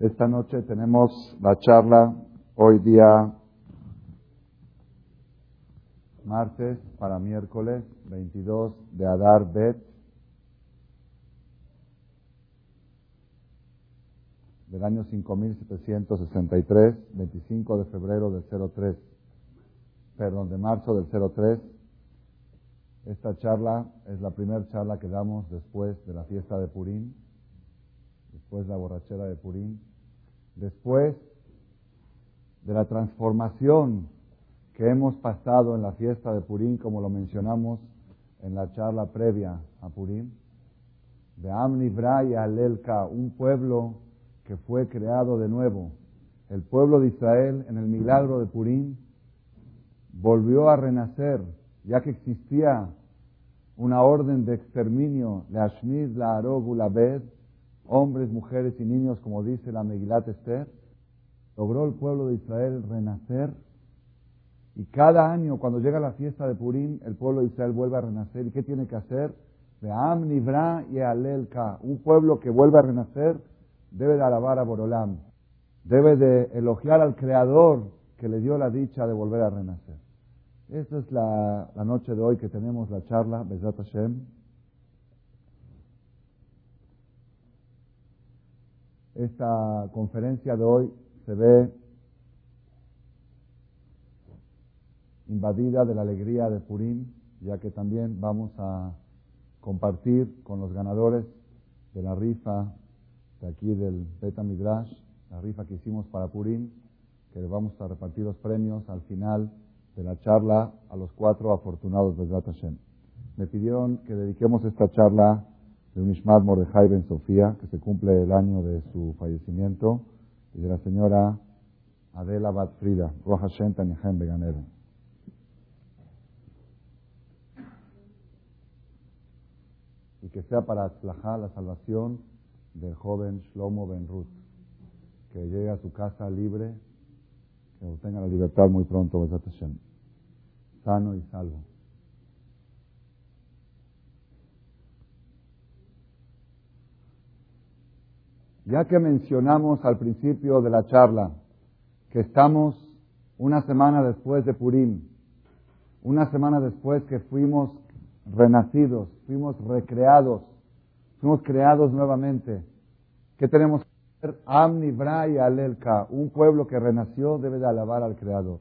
Esta noche tenemos la charla, hoy día martes para miércoles 22 de Adar Bet del año 5763, 25 de febrero del 03, perdón, de marzo del 03. Esta charla es la primera charla que damos después de la fiesta de Purim, después de la borrachera de Purim, después de la transformación que hemos pasado en la fiesta de Purim, como lo mencionamos en la charla previa a Purim, de Amni y Alelka, un pueblo que fue creado de nuevo. El pueblo de Israel en el milagro de Purim volvió a renacer, ya que existía una orden de exterminio, la Ashmid, la la Bed, hombres, mujeres y niños, como dice la Megilat Esther, logró el pueblo de Israel renacer. Y cada año, cuando llega la fiesta de Purim, el pueblo de Israel vuelve a renacer. ¿Y qué tiene que hacer? Ve'am, Nibra y Alelka. Un pueblo que vuelve a renacer debe de alabar a Borolam. Debe de elogiar al Creador que le dio la dicha de volver a renacer. Esta es la, la noche de hoy que tenemos la charla, Bezat Hashem. Esta conferencia de hoy se ve invadida de la alegría de Purim, ya que también vamos a compartir con los ganadores de la rifa de aquí del Beta Midrash, la rifa que hicimos para Purim, que vamos a repartir los premios al final de la charla a los cuatro afortunados de Hashem. Me pidieron que dediquemos esta charla de un Ishmael Mordejai Ben Sofía, que se cumple el año de su fallecimiento, y de la señora Adela Bat Frida, Roja Hashem Tanihem Beganeben. Y que sea para atzlajá la salvación del joven Shlomo Ben Ruth, que llegue a su casa libre, que obtenga la libertad muy pronto, sano y salvo. Ya que mencionamos al principio de la charla que estamos una semana después de Purim, una semana después que fuimos renacidos, fuimos recreados, fuimos creados nuevamente, ¿qué tenemos que hacer? Amni, y Alelka, un pueblo que renació debe de alabar al Creador.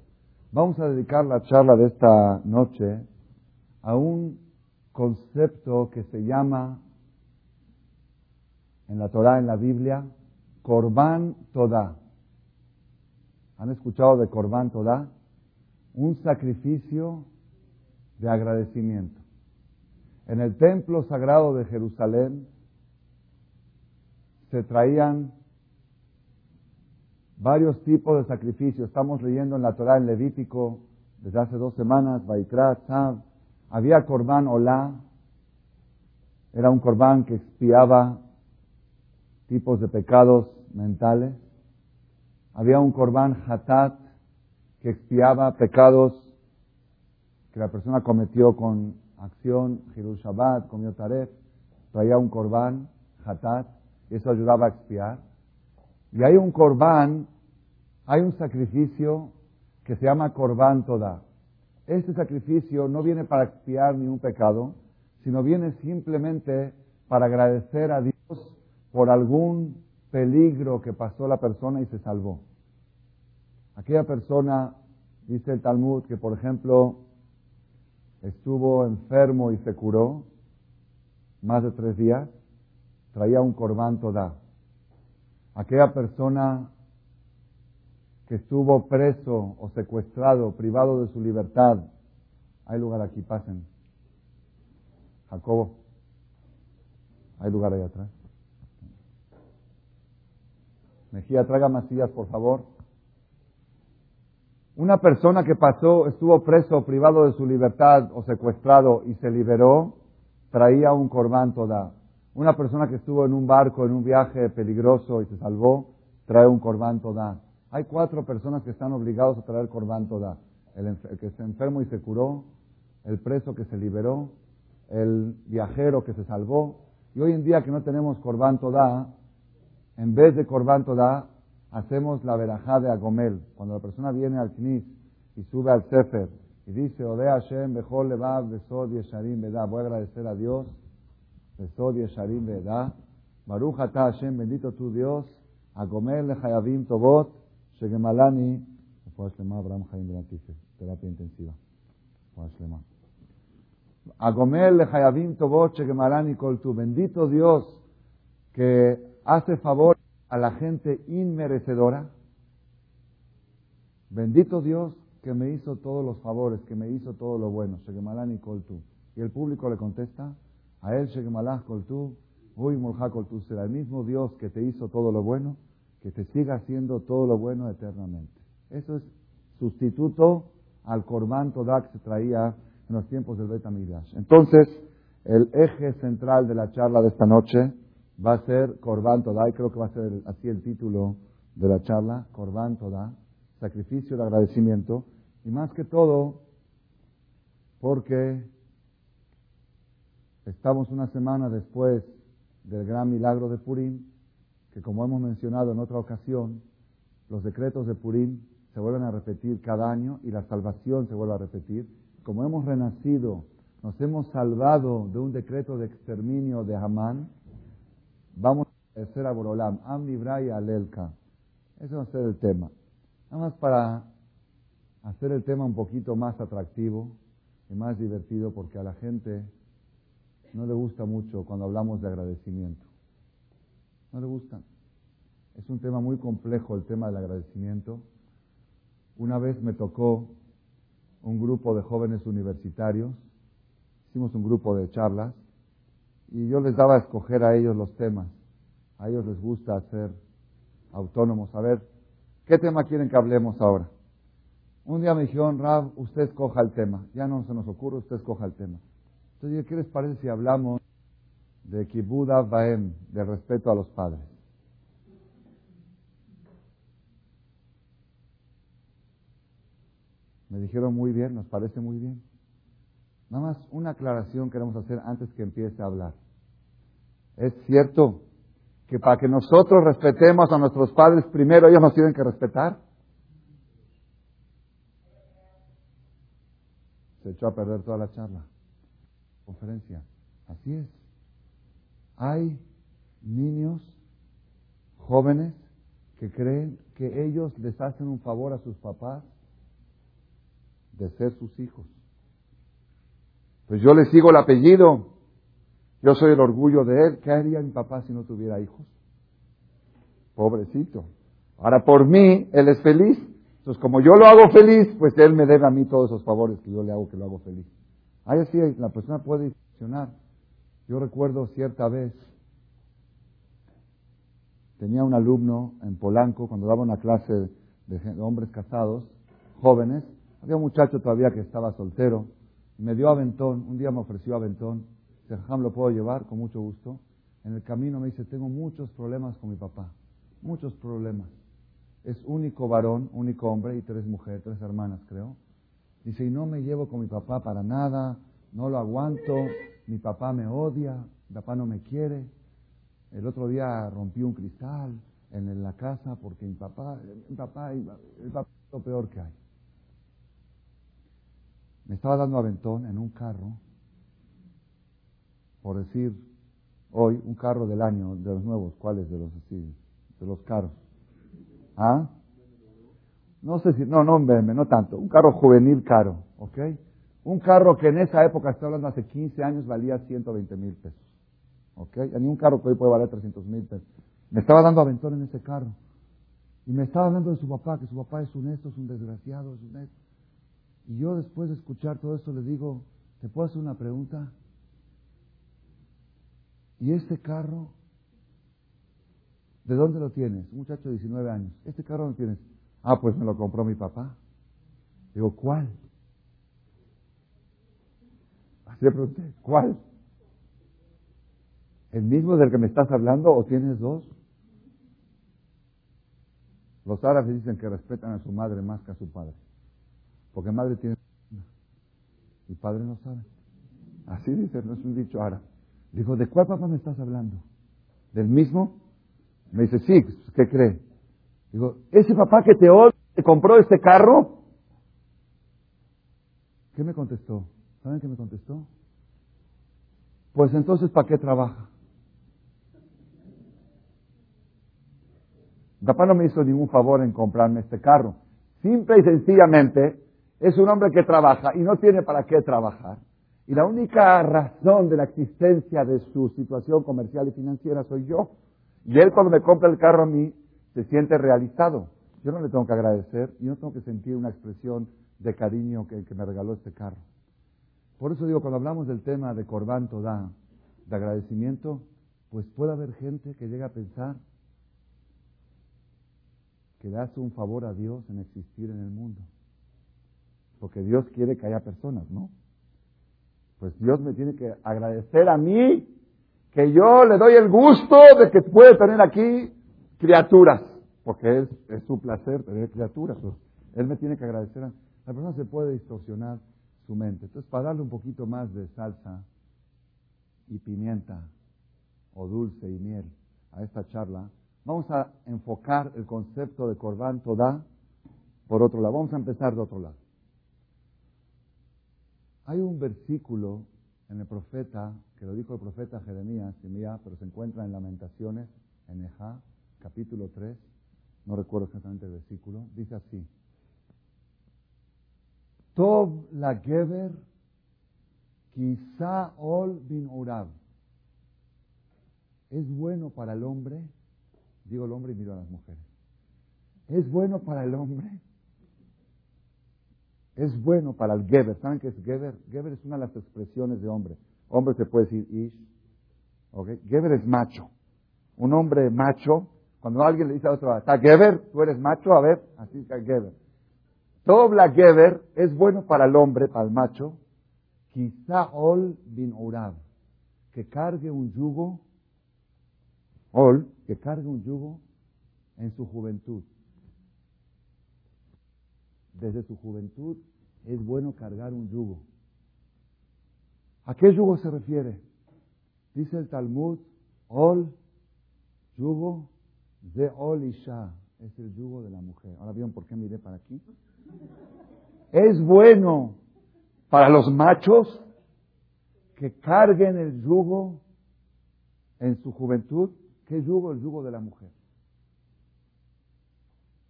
Vamos a dedicar la charla de esta noche a un concepto que se llama en la Torah, en la Biblia, Korban Todá. ¿Han escuchado de Korban Todá? Un sacrificio de agradecimiento. En el templo sagrado de Jerusalén se traían varios tipos de sacrificios. Estamos leyendo en la Torah en Levítico desde hace dos semanas, Baikra, Tzav. Había Korban Olá, era un Korban que expiaba tipos de pecados mentales. Había un Korban Hatat que expiaba pecados que la persona cometió con acción, Hirul comió Taref, traía un Korban Hatat, eso ayudaba a expiar. Y hay un Korban, hay un sacrificio que se llama Korban Toda. Este sacrificio no viene para expiar ni un pecado, sino viene simplemente para agradecer a Dios por algún peligro que pasó la persona y se salvó. Aquella persona, dice el Talmud, que por ejemplo estuvo enfermo y se curó más de tres días, traía un corbán toda. Aquella persona que estuvo preso o secuestrado, privado de su libertad, hay lugar aquí, pasen. Jacobo, hay lugar ahí atrás. Mejía, traga masillas, por favor. Una persona que pasó, estuvo preso, privado de su libertad o secuestrado y se liberó, traía un corbán toda. Una persona que estuvo en un barco, en un viaje peligroso y se salvó, trae un corbán toda. Hay cuatro personas que están obligados a traer corbán toda. El, que se enfermó y se curó, el preso que se liberó, el viajero que se salvó. Y hoy en día que no tenemos corbán toda, en vez de Corban Toda, hacemos la verajá de Agomel. Cuando la persona viene al Knis y sube al Sefer y dice, Odea Hashem, Bejol Levav, Besod Yesharim Veda, voy a agradecer a Dios, Besod Yesharim Veda, Baruch Ata Hashem, bendito tu Dios, Agomel Lechayavim Tobot, Shegemalani, Abraham Chaim terapia intensiva. Agomel Lechayavim Tobot, Shegemalani Koltu, bendito Dios, que hace favor a la gente inmerecedora. Bendito Dios que me hizo todos los favores, que me hizo todo lo bueno. Shegemalani Koltu. Y el público le contesta, a él Shegemalach Koltu, Uy Mulha Koltu, será el mismo Dios que te hizo todo lo bueno, que te siga haciendo todo lo bueno eternamente. Eso es sustituto al Korban Todak que se traía en los tiempos del Bet Entonces, el eje central de la charla de esta noche va a ser Korban Todah, y creo que va a ser así el título de la charla, Korban Todah, sacrificio de agradecimiento, y más que todo, porque estamos una semana después del gran milagro de Purim, que como hemos mencionado en otra ocasión, los decretos de Purim se vuelven a repetir cada año y la salvación se vuelve a repetir. Como hemos renacido, nos hemos salvado de un decreto de exterminio de Hamán, Vamos a hacer a Borolam, Am y Alelka. Ese va a ser el tema. Nada más para hacer el tema un poquito más atractivo y más divertido, porque a la gente no le gusta mucho cuando hablamos de agradecimiento. No le gusta. Es un tema muy complejo el tema del agradecimiento. Una vez me tocó un grupo de jóvenes universitarios, hicimos un grupo de charlas, y yo les daba a escoger a ellos los temas. A ellos les gusta ser autónomos. A ver, ¿qué tema quieren que hablemos ahora? Un día me dijeron, Rab, usted escoja el tema. Ya no se nos ocurre, usted escoja el tema. Entonces, ¿qué les parece si hablamos de Kibuda Baem, de respeto a los padres? Me dijeron muy bien, nos parece muy bien. Nada más una aclaración queremos hacer antes que empiece a hablar. Es cierto que para que nosotros respetemos a nuestros padres, primero ellos nos tienen que respetar. Se echó a perder toda la charla. Conferencia. Así es. Hay niños jóvenes que creen que ellos les hacen un favor a sus papás de ser sus hijos. Pues yo le sigo el apellido. Yo soy el orgullo de él. ¿Qué haría mi papá si no tuviera hijos? Pobrecito. Ahora por mí, él es feliz. Entonces, como yo lo hago feliz, pues él me debe a mí todos esos favores que yo le hago que lo hago feliz. Ahí así la persona puede funcionar. Yo recuerdo cierta vez, tenía un alumno en Polanco, cuando daba una clase de hombres casados, jóvenes, había un muchacho todavía que estaba soltero, me dio aventón, un día me ofreció aventón, dice, Jam, ¿lo puedo llevar? Con mucho gusto. En el camino me dice, tengo muchos problemas con mi papá, muchos problemas. Es único varón, único hombre y tres mujeres, tres hermanas creo. Dice, y no me llevo con mi papá para nada, no lo aguanto, mi papá me odia, mi papá no me quiere. El otro día rompí un cristal en la casa porque mi papá, mi papá, papá es lo peor que hay. Me estaba dando aventón en un carro, por decir hoy, un carro del año, de los nuevos, ¿cuáles de los así? De los carros. ¿Ah? No sé si, no, no un no tanto, un carro juvenil caro, ¿ok? Un carro que en esa época, estoy hablando hace 15 años, valía 120 mil pesos, ¿ok? Ni un carro que hoy puede valer 300 mil pesos. Me estaba dando aventón en ese carro. Y me estaba hablando de su papá, que su papá es un esto, es un desgraciado, es un esto. Y yo después de escuchar todo esto le digo, ¿te puedo hacer una pregunta? ¿Y este carro? ¿De dónde lo tienes? Un muchacho de 19 años. ¿Este carro lo tienes? Ah, pues me lo compró mi papá. Digo, ¿cuál? Así le pregunté, ¿cuál? ¿El mismo del que me estás hablando o tienes dos? Los árabes dicen que respetan a su madre más que a su padre. Porque madre tiene y padre no sabe. Así dice, no es un dicho ahora. Dijo, ¿de cuál papá me estás hablando? ¿Del mismo? Me dice, sí, ¿qué cree? Digo, ese papá que te te compró este carro. ¿Qué me contestó? ¿Saben qué me contestó? Pues entonces, ¿para qué trabaja? Papá no me hizo ningún favor en comprarme este carro. Simple y sencillamente, es un hombre que trabaja y no tiene para qué trabajar. Y la única razón de la existencia de su situación comercial y financiera soy yo. Y él cuando me compra el carro a mí, se siente realizado. Yo no le tengo que agradecer, yo no tengo que sentir una expresión de cariño que, me regaló este carro. Por eso digo, cuando hablamos del tema de Corbán Todá, de agradecimiento, pues puede haber gente que llega a pensar que le hace un favor a Dios en existir en el mundo. Porque Dios quiere que haya personas, ¿no? Pues Dios me tiene que agradecer a mí que yo le doy el gusto de que puede tener aquí criaturas, porque es, su placer tener criaturas. Él me tiene que agradecer. A, la persona se puede distorsionar su mente. Entonces, para darle un poquito más de salsa y pimienta o dulce y miel a esta charla, vamos a enfocar el concepto de Corbán Toda por otro lado. Vamos a empezar de otro lado. Hay un versículo en el profeta, que lo dijo el profeta Jeremías, pero se encuentra en Lamentaciones, en Ejá, capítulo 3, no recuerdo exactamente el versículo, dice así. Tov la Geber quizá ol bin Urab. Es bueno para el hombre, digo el hombre y miro a las mujeres. Es bueno para el hombre. Es bueno para el Geber. ¿Saben qué es Geber? Geber es una de las expresiones de hombre. Hombre se puede decir ish. ¿okay? Geber es macho. Un hombre macho cuando alguien le dice a otro, ¿está Geber? ¿Tú eres macho? A ver, así está Geber. la Geber es bueno para el hombre, para el macho. Quizá Ol bin Urab, que cargue un yugo, Ol, que cargue un yugo en su juventud. Desde su juventud es bueno cargar un yugo. ¿A qué yugo se refiere? Dice el Talmud, Ol, yugo de Olisha es el yugo de la mujer. Ahora vieron por qué miré para aquí. Es bueno para los machos que carguen el yugo en su juventud. ¿Qué yugo? El yugo de la mujer.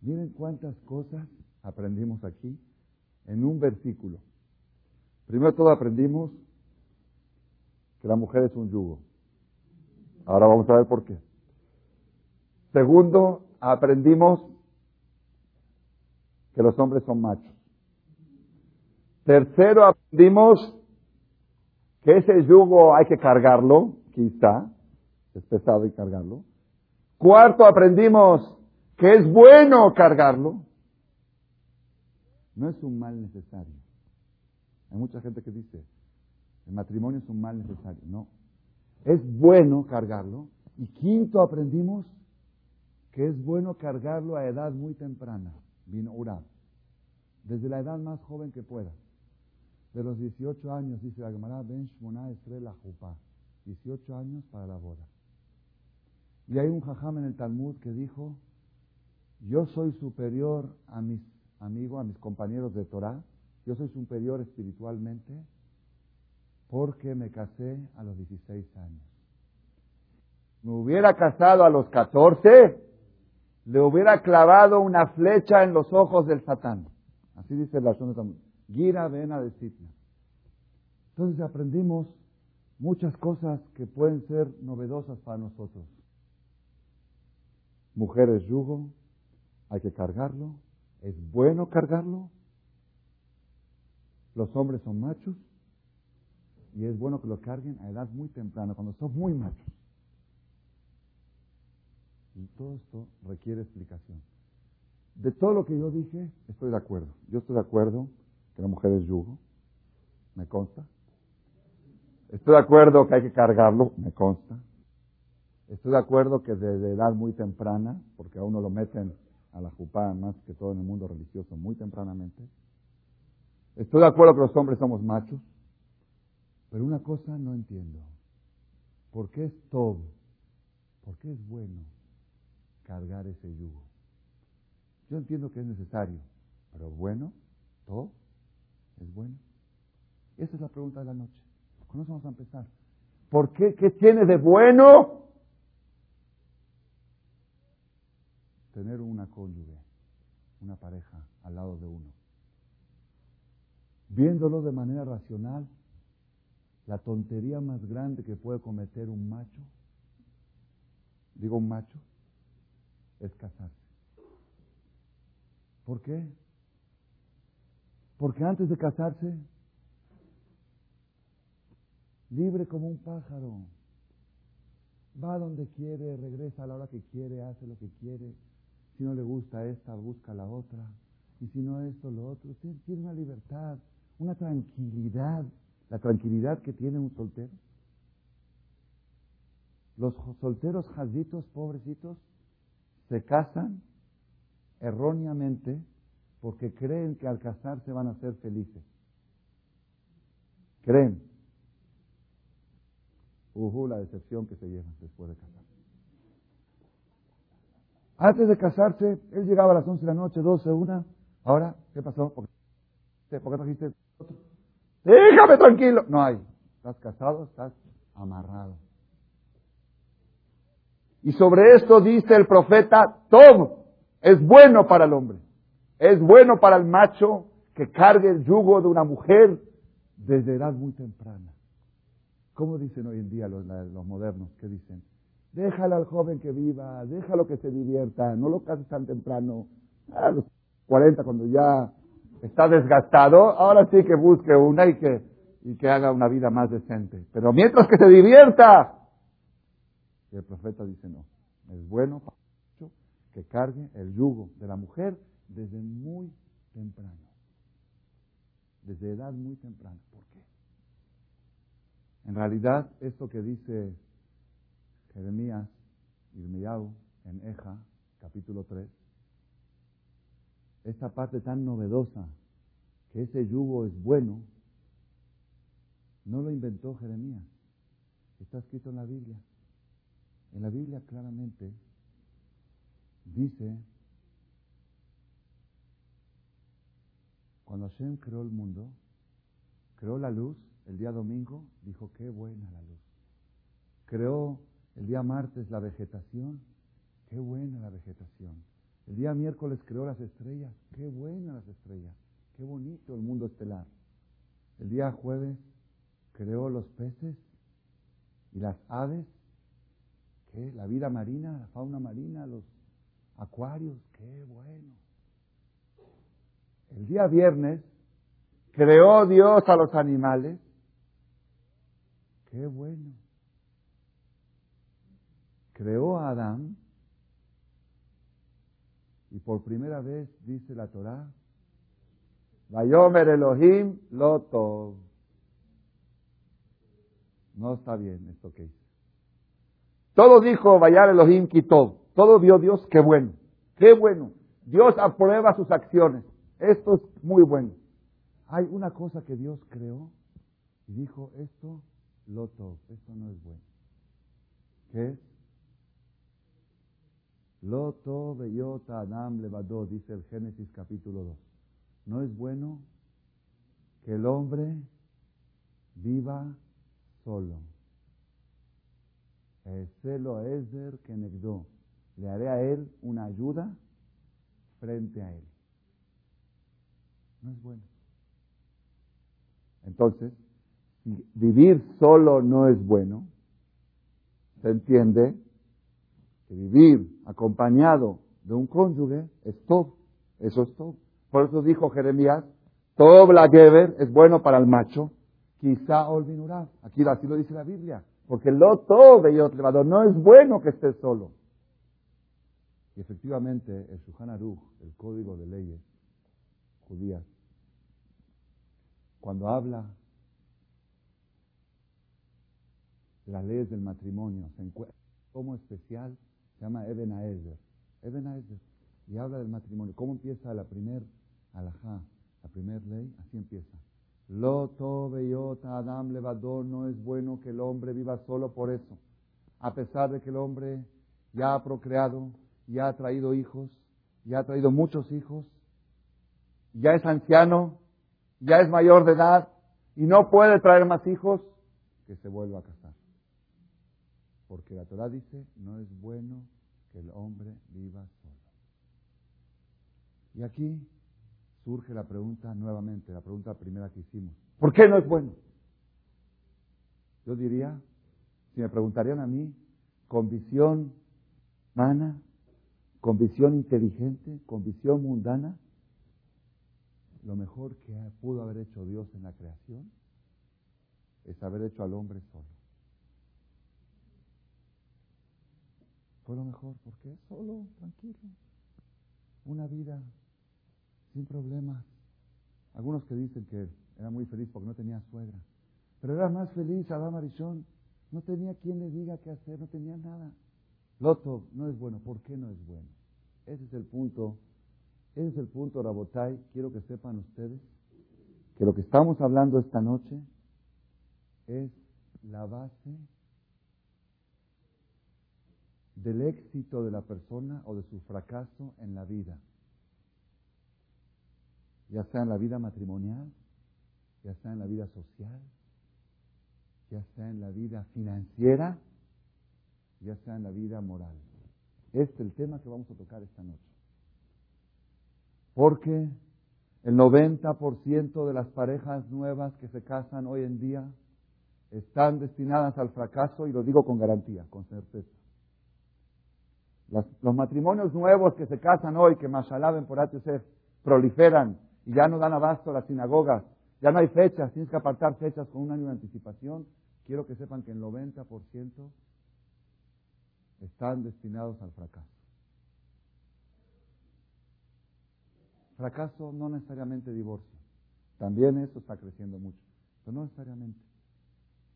Miren cuántas cosas aprendimos aquí en un versículo. Primero todo aprendimos que la mujer es un yugo. Ahora vamos a ver por qué. Segundo, aprendimos que los hombres son machos. Tercero, aprendimos que ese yugo hay que cargarlo, quizá, es pesado y cargarlo. Cuarto, aprendimos que es bueno cargarlo. No es un mal necesario. Hay mucha gente que dice, el matrimonio es un mal necesario. No. Es bueno cargarlo. Y quinto, aprendimos que es bueno cargarlo a edad muy temprana, vino Urab, desde la edad más joven que pueda. De los 18 años, dice la Gemara, Ben Shmona Estrella Jupá, 18 años para la boda. Y hay un jajam en el Talmud que dijo, yo soy superior a mis amigos, a mis compañeros de Torah, yo soy superior espiritualmente porque me casé a los 16 años. Me hubiera casado a los 14, le hubiera clavado una flecha en los ojos del Satán. Así dice la Shona Gira vena de Sitna. Entonces aprendimos muchas cosas que pueden ser novedosas para nosotros. Mujeres yugo, hay que cargarlo, es bueno cargarlo. Los hombres son machos y es bueno que lo carguen a edad muy temprana, cuando son muy machos. Y todo esto requiere explicación. De todo lo que yo dije, estoy de acuerdo. Yo estoy de acuerdo que la mujer es yugo, me consta. Estoy de acuerdo que hay que cargarlo, me consta. Estoy de acuerdo que desde edad muy temprana, porque a uno lo meten a la jupá más que todo en el mundo religioso muy tempranamente. Estoy de acuerdo que los hombres somos machos, pero una cosa no entiendo. ¿Por qué es todo? ¿Por qué es bueno? cargar ese yugo. Yo entiendo que es necesario, pero bueno, todo es bueno. Esa es la pregunta de la noche. Eso vamos a empezar. ¿Por qué? ¿Qué tiene de bueno tener una cónyuge, una pareja al lado de uno? Viéndolo de manera racional, la tontería más grande que puede cometer un macho, digo un macho, es casarse. ¿Por qué? Porque antes de casarse, libre como un pájaro, va donde quiere, regresa a la hora que quiere, hace lo que quiere. Si no le gusta esta, busca la otra. Y si no esto, lo otro. Tiene una libertad, una tranquilidad la tranquilidad que tiene un soltero. Los solteros jazitos, pobrecitos, se casan erróneamente porque creen que al casarse van a ser felices. Creen. Uhu, la decepción que se llevan después de casarse. Antes de casarse, él llegaba a las 11 de la noche, 12, una. Ahora, ¿qué pasó? ¿Por qué, ¿Por qué trajiste otro? Déjame tranquilo. No hay. Estás casado, estás amarrado. Y sobre esto dice el profeta, todo es bueno para el hombre. Es bueno para el macho que cargue el yugo de una mujer desde edad muy temprana. ¿Cómo dicen hoy en día los, modernos? ¿Qué dicen? Déjalo al joven que viva, déjalo que se divierta, no lo cases tan temprano. A los 40, cuando ya está desgastado, ahora sí que busque una y que, y que haga una vida más decente. Pero mientras que se divierta, y el profeta dice no, es bueno que cargue el yugo de la mujer desde muy temprano, desde edad muy temprana. ¿Por qué? En realidad, esto que dice Jeremías, Irmiyahu, en Eja, capítulo 3, esta parte tan novedosa, que ese yugo es bueno, no lo inventó Jeremías. Está escrito en la Biblia. En la Biblia claramente dice, cuando Hashem creó el mundo, creó la luz el día domingo, dijo, qué buena la luz. Creó el día martes la vegetación, qué buena la vegetación. El día miércoles creó las estrellas. Qué buenas las estrellas. Qué bonito el mundo estelar. El día jueves creó los peces y las aves. ¿Qué? La vida marina, la fauna marina, los acuarios. Qué bueno. El día viernes creó Dios a los animales. Qué bueno. Creó a Adán y por primera vez dice la Torá, Vayomer Elohim Loto. No está bien esto que dice. Todo dijo Vayar Elohim quitó. Todo vio Dios, qué bueno. Qué bueno. Dios aprueba sus acciones. Esto es muy bueno. Hay una cosa que Dios creó y dijo, esto, Loto, esto no es bueno. ¿Qué es? Loto beyota adam levadó, dice el Génesis capítulo 2. No es bueno que el hombre viva solo. Celo Ezer que negdó. Le haré a él una ayuda frente a él. No es bueno. Entonces, vivir solo no es bueno, se entiende vivir acompañado de un cónyuge es todo. Eso es todo. Por eso dijo Jeremías, todo la es bueno para el macho, quizá olvinará. Aquí así lo dice la Biblia. Porque lo todo de no es bueno que esté solo. Y efectivamente, el Shuhan Aruch, el código de leyes judías, cuando habla de las leyes del matrimonio, se encuentra como especial se llama Eben Aezer. Eben Aezer. Y habla del matrimonio. ¿Cómo empieza la primer alajá, la primer ley? Así empieza. Loto beyota Adam levador, no es bueno que el hombre viva solo por eso. A pesar de que el hombre ya ha procreado, ya ha traído hijos, ya ha traído muchos hijos, ya es anciano, ya es mayor de edad y no puede traer más hijos, que se vuelva a casar. Porque la Torah dice, no es bueno que el hombre viva solo. Y aquí surge la pregunta nuevamente, la pregunta primera que hicimos. ¿Por qué no es bueno? Yo diría, si me preguntarían a mí, con visión humana, con visión inteligente, con visión mundana, lo mejor que pudo haber hecho Dios en la creación es haber hecho al hombre solo. Fue lo mejor, porque solo, tranquilo, una vida sin problemas. Algunos que dicen que era muy feliz porque no tenía suegra, pero era más feliz Adán Marichón, no tenía quien le diga qué hacer, no tenía nada. Loto no es bueno, ¿por qué no es bueno? Ese es el punto ese es el punto, Rabotai. Quiero que sepan ustedes que lo que estamos hablando esta noche es la base del éxito de la persona o de su fracaso en la vida. Ya sea en la vida matrimonial, ya sea en la vida social, ya sea en la vida financiera, ya sea en la vida moral. Este es el tema que vamos a tocar esta noche. Porque el 90% de las parejas nuevas que se casan hoy en día están destinadas al fracaso y lo digo con garantía, con certeza. Los matrimonios nuevos que se casan hoy, que mashallah por HC, proliferan y ya no dan abasto a las sinagogas, ya no hay fechas, tienes que apartar fechas con un año de anticipación, quiero que sepan que el 90% están destinados al fracaso. Fracaso no necesariamente divorcio. También eso está creciendo mucho, pero no necesariamente.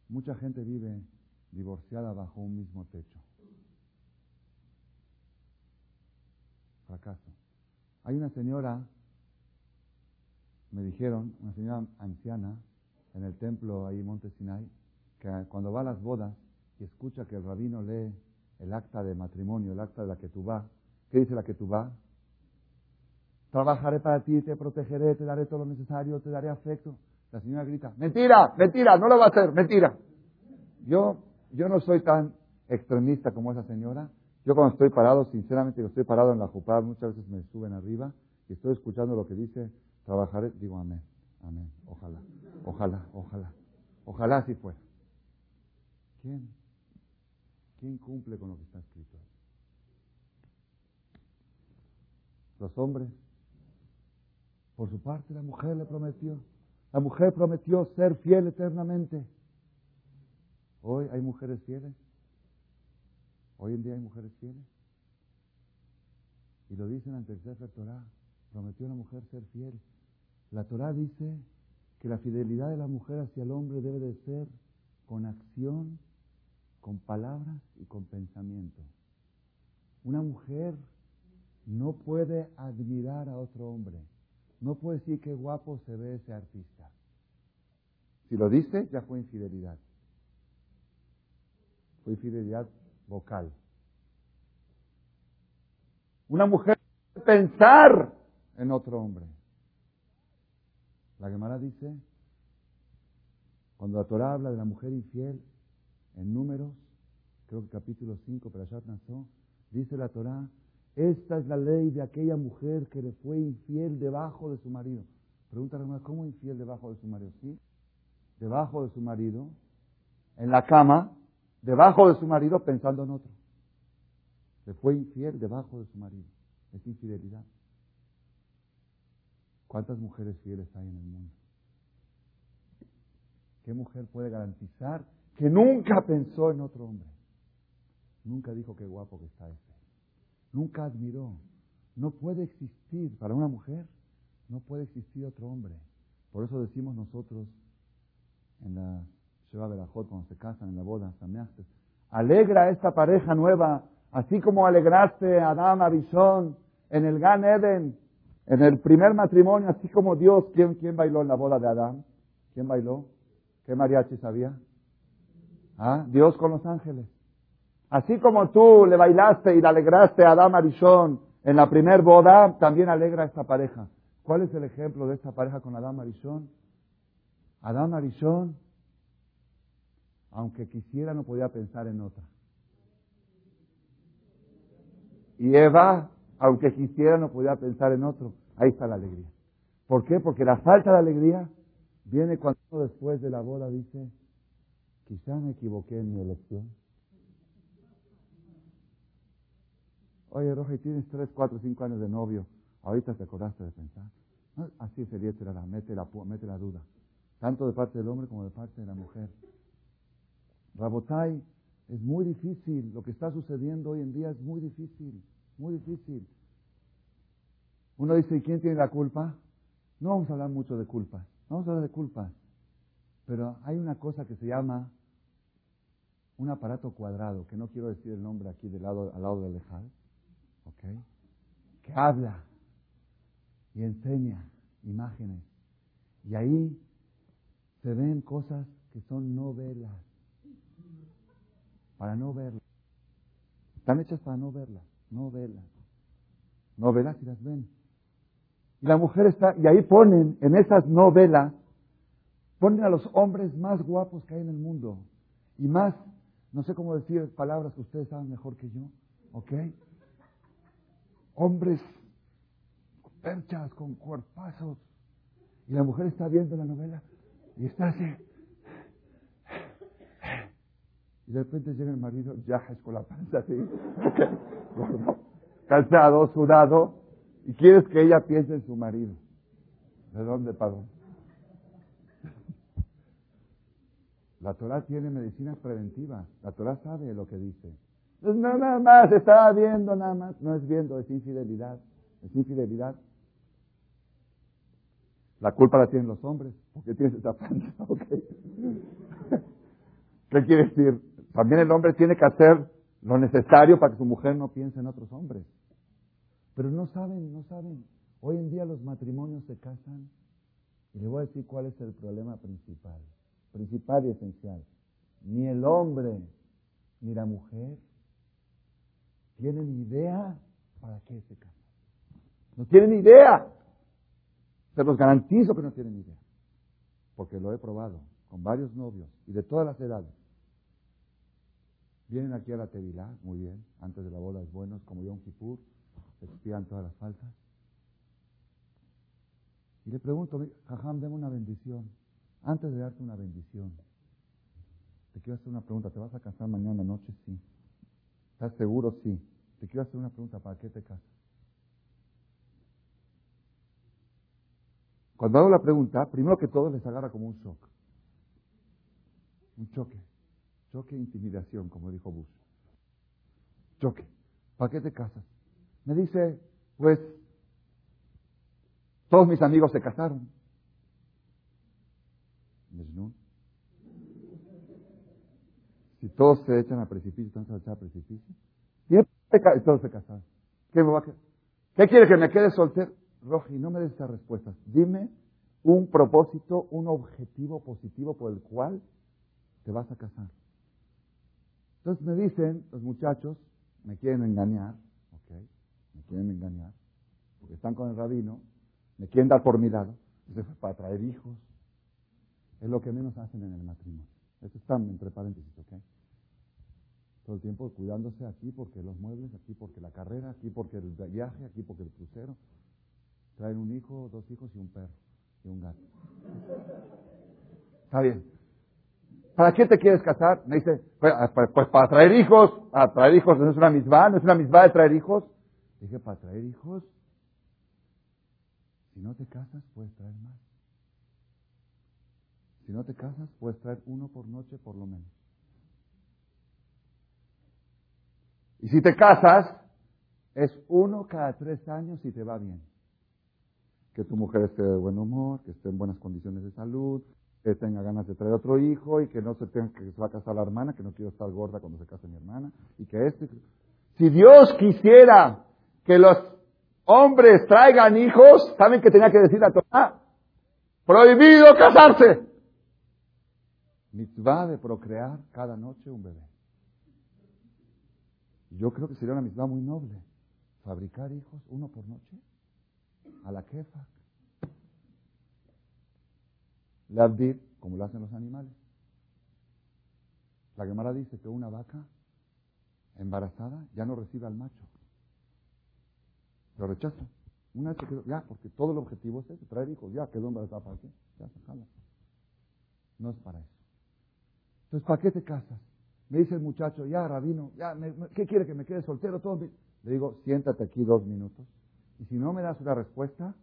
Mucha gente vive divorciada bajo un mismo techo. Hay una señora, me dijeron, una señora anciana en el templo ahí en Monte Sinai, que cuando va a las bodas y escucha que el rabino lee el acta de matrimonio, el acta de la que tú vas, ¿qué dice la que tú vas? Trabajaré para ti, te protegeré, te daré todo lo necesario, te daré afecto. La señora grita, mentira, mentira, no lo va a hacer, mentira. Yo, yo no soy tan extremista como esa señora. Yo cuando estoy parado, sinceramente, yo estoy parado en la jupá, muchas veces me suben arriba y estoy escuchando lo que dice, trabajaré, digo amén, amén, ojalá, ojalá, ojalá, ojalá así fuera. ¿Quién? ¿Quién cumple con lo que está escrito? Los hombres por su parte, la mujer le prometió. La mujer prometió ser fiel eternamente. Hoy hay mujeres fieles. Hoy en día hay mujeres fieles. Y lo dicen ante el Sefer Torah. Prometió la mujer ser fiel. La Torah dice que la fidelidad de la mujer hacia el hombre debe de ser con acción, con palabras y con pensamiento. Una mujer no puede admirar a otro hombre no puede decir qué guapo se ve ese artista. Si lo dice, ya fue infidelidad. Fue infidelidad vocal. Una mujer pensar en otro hombre. La Gemara dice, cuando la Torah habla de la mujer infiel, en números, creo que capítulo 5, Perashat Nazó, dice la Torah, esta es la ley de aquella mujer que le fue infiel debajo de su marido. Pregunta ¿cómo infiel debajo de su marido? Sí, debajo de su marido, en la cama, debajo de su marido pensando en otro. Le fue infiel debajo de su marido. Es infidelidad. ¿Cuántas mujeres fieles hay en el mundo? ¿Qué mujer puede garantizar que nunca pensó en otro hombre? Nunca dijo qué guapo que está ese nunca admiró. No puede existir, para una mujer, no puede existir otro hombre. Por eso decimos nosotros en la Berajot, cuando se casan en la boda, alegra esta pareja nueva, así como alegraste a Adam, a Bishon, en el Gan Eden, en el primer matrimonio, así como Dios, ¿quién, ¿quién bailó en la boda de Adán? ¿Quién bailó? ¿Qué mariachi sabía? ¿Ah? Dios con los ángeles. Así como tú le bailaste y le alegraste a Adam Arishon En la primer boda también alegra esta pareja. ¿Cuál es el ejemplo de esta pareja con Adán Arishon? Adán Arishon, aunque quisiera, no podía pensar en otra. Y Eva, aunque quisiera, no podía pensar en otro. Ahí está la alegría. ¿Por qué? Porque la falta de alegría viene cuando después de la boda dice, quizá me equivoqué en mi elección. Oye, Roja, tienes tres, cuatro, cinco años de novio. Ahorita te acordaste de pensar. Así sería, la, mete la, mete la duda. Tanto de parte del hombre como de parte de la mujer. Rabotai, es muy difícil. Lo que está sucediendo hoy en día es muy difícil. Muy difícil. Uno dice, ¿y quién tiene la culpa? No vamos a hablar mucho de culpas. Vamos a hablar de culpas. Pero hay una cosa que se llama un aparato cuadrado, que no quiero decir el nombre aquí del lado, al lado del lejal, ¿ok? Que habla y enseña imágenes. Y ahí se ven cosas que son novelas, para no verlas. Están hechas para no verlas, no verlas. No y las ven. Y la mujer está, y ahí ponen, en esas novelas, ponen a los hombres más guapos que hay en el mundo. Y más, no sé cómo decir palabras que ustedes saben mejor que yo, ¿ok? Hombres perchas, con cuerpazos. Y la mujer está viendo la novela y está así. Y de repente llega el marido, ya es con la panza así, cansado, sudado, y quieres que ella piense en su marido. ¿De dónde paró? La Torah tiene medicinas preventivas. La Torah sabe lo que dice. No, nada más, estaba viendo nada más. No es viendo, es infidelidad. Es infidelidad. La culpa la tienen los hombres, porque tienes esa panza, ¿Qué quiere decir? También el hombre tiene que hacer lo necesario para que su mujer no piense en otros hombres. Pero no saben, no saben. Hoy en día los matrimonios se casan y le voy a decir cuál es el problema principal, principal y esencial. Ni el hombre ni la mujer tienen idea para qué se casan. No tienen idea. Se los garantizo que no tienen idea. Porque lo he probado con varios novios y de todas las edades. Vienen aquí a la Tevilá, muy bien, antes de la boda es bueno, es como Yom Kippur, se expian todas las faltas. Y le pregunto, Jajam, dame una bendición. Antes de darte una bendición, te quiero hacer una pregunta. ¿Te vas a casar mañana noche? Sí. ¿Estás seguro? Sí. Te quiero hacer una pregunta. ¿Para qué te casas? Cuando hago la pregunta, primero que todo les agarra como un shock. Un choque. Choque e intimidación, como dijo Bush. Choque. ¿Para qué te casas? Me dice, pues, todos mis amigos se casaron. Si todos se echan a precipicio, ¿están se echar a precipicio? Y todos se casaron. ¿Qué, ¿Qué quiere que me quede soltero? Roji, no me des estas respuestas. Dime un propósito, un objetivo positivo por el cual te vas a casar. Entonces me dicen los muchachos, me quieren engañar, ¿ok? Me quieren engañar, porque están con el rabino, me quieren dar por mi lado, para traer hijos. Es lo que menos hacen en el matrimonio. Eso está entre paréntesis, ¿ok? Todo el tiempo cuidándose aquí porque los muebles, aquí porque la carrera, aquí porque el viaje, aquí porque el crucero. Traen un hijo, dos hijos y un perro y un gato. Está bien. ¿Para qué te quieres casar? Me dice, pues, ah, pues, pues para traer hijos. ¿Para traer hijos no es una misma, no es una misma de traer hijos. Dije, para traer hijos. Si no te casas, puedes traer más. Si no te casas, puedes traer uno por noche por lo menos. Y si te casas, es uno cada tres años y te va bien que tu mujer esté de buen humor, que esté en buenas condiciones de salud, que tenga ganas de traer otro hijo y que no se tenga que se va a casar la hermana, que no quiero estar gorda cuando se case mi hermana, y que este. Si Dios quisiera que los hombres traigan hijos, ¿saben qué tenía que decir la Torah? Prohibido casarse. Mitzvah de procrear cada noche un bebé. Yo creo que sería una mitzvah muy noble. fabricar hijos, uno por noche, a la quefa. Labdir, como lo hacen los animales. La Gemara dice que una vaca embarazada ya no recibe al macho. Lo rechaza. Una que quedó, ya, porque todo el objetivo es ese, traer hijos, ya quedó embarazada para qué, ya se jala. No es para eso. Entonces, ¿para qué te casas? Me dice el muchacho, ya, rabino, ya, ¿qué quiere que me quede soltero todo? Le digo, siéntate aquí dos minutos. Y si no me das una respuesta,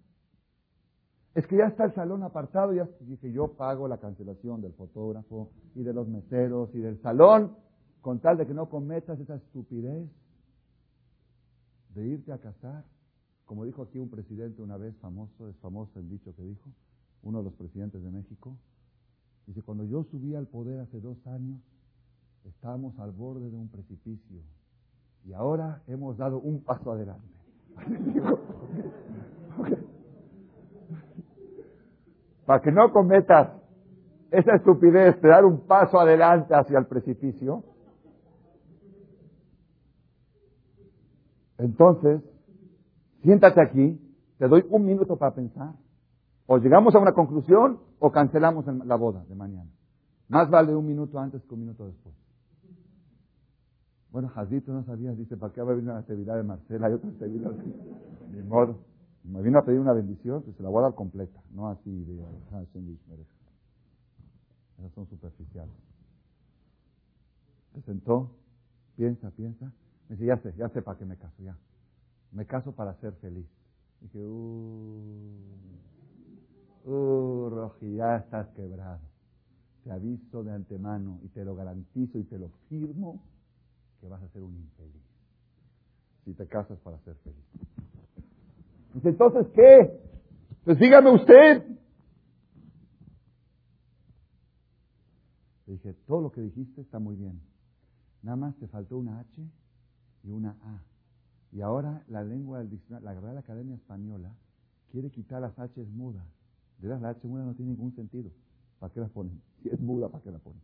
es que ya está el salón apartado, ya dije, yo pago la cancelación del fotógrafo y de los meseros y del salón, con tal de que no cometas esa estupidez de irte a casar. Como dijo aquí un presidente una vez famoso, es famoso el dicho que dijo, uno de los presidentes de México, dice, cuando yo subí al poder hace dos años, estábamos al borde de un precipicio y ahora hemos dado un paso adelante. Para que no cometas esa estupidez de dar un paso adelante hacia el precipicio, entonces, siéntate aquí, te doy un minuto para pensar. O llegamos a una conclusión o cancelamos la boda de mañana. Más vale un minuto antes que un minuto después. Bueno, Jazito no sabías, dice, ¿para qué va a venir una actividad de Marcela? Hay otra actividad. Ni modo. Me vino a pedir una bendición, pues se la voy a dar completa, no así de Esas son superficiales. Se sentó, piensa, piensa. Me dice, ya sé, ya sé para qué me caso, ya. Me caso para ser feliz. Dije, uh, uh, Roji, ya estás quebrado. Te aviso de antemano y te lo garantizo y te lo firmo que vas a ser un infeliz. Si te casas para ser feliz. Entonces, ¿qué? Pues dígame usted. Le dije, todo lo que dijiste está muy bien. Nada más te faltó una H y una A. Y ahora la lengua del diccionario, la Real Academia Española quiere quitar las H mudas. De verdad, la H muda no tiene ningún sentido. ¿Para qué la ponen? Si es muda, ¿para qué la ponen?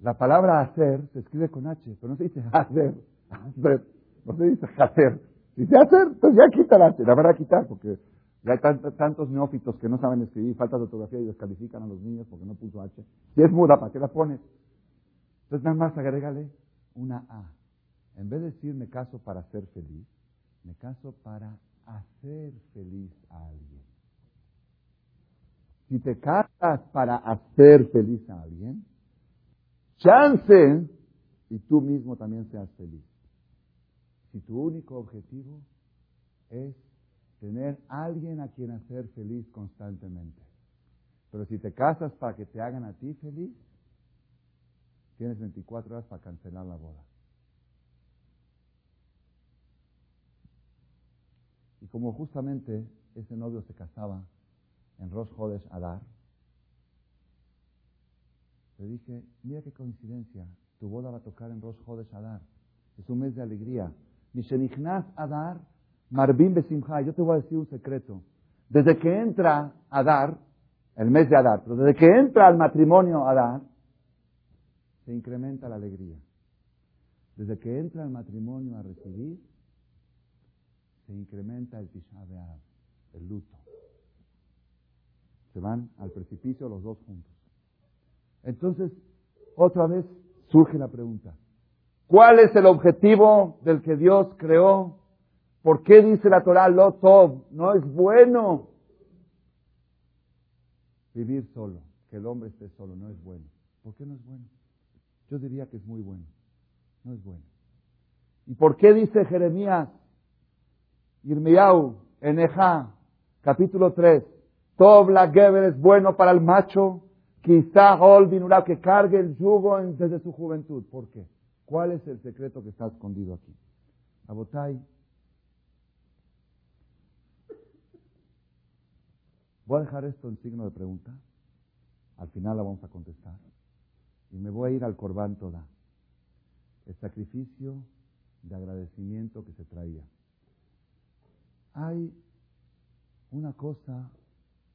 La palabra hacer se escribe con H, pero no se dice hacer. hacer. No se dice hacer. Dice hacer, pues ya quita la. La verdad quitar, porque ya hay tantos neófitos que no saben escribir, falta de ortografía y descalifican a los niños porque no puso H. Si es muda, ¿para qué la pones? Entonces nada más agrégale una A. En vez de decir me caso para ser feliz, me caso para hacer feliz a alguien. Si te casas para hacer feliz a alguien, chance y tú mismo también seas feliz. Si tu único objetivo es tener alguien a quien hacer feliz constantemente. Pero si te casas para que te hagan a ti feliz, tienes 24 horas para cancelar la boda. Y como justamente ese novio se casaba en Rosh Adar, le dije, mira qué coincidencia, tu boda va a tocar en Rosh Hodesh Adar. Es un mes de alegría. Adar, Marbim Besimha. Yo te voy a decir un secreto. Desde que entra Adar, el mes de Adar, pero desde que entra al matrimonio Adar, se incrementa la alegría. Desde que entra al matrimonio a recibir, se incrementa el Tisha el luto. Se van al precipicio los dos juntos. Entonces, otra vez surge la pregunta. ¿Cuál es el objetivo del que Dios creó? ¿Por qué dice la Torah lo tov? No es bueno vivir solo, que el hombre esté solo, no es bueno. ¿Por qué no es bueno? Yo diría que es muy bueno. No es bueno. ¿Y por qué dice Jeremías, Irmiau, Eneja, capítulo 3, Tov la Geber es bueno para el macho Quizá Olvinurá que cargue el yugo desde su juventud. ¿Por qué? ¿Cuál es el secreto que está escondido aquí? Abotay. Voy a dejar esto en signo de pregunta. Al final la vamos a contestar. Y me voy a ir al Corbán Toda. El sacrificio de agradecimiento que se traía. Hay una cosa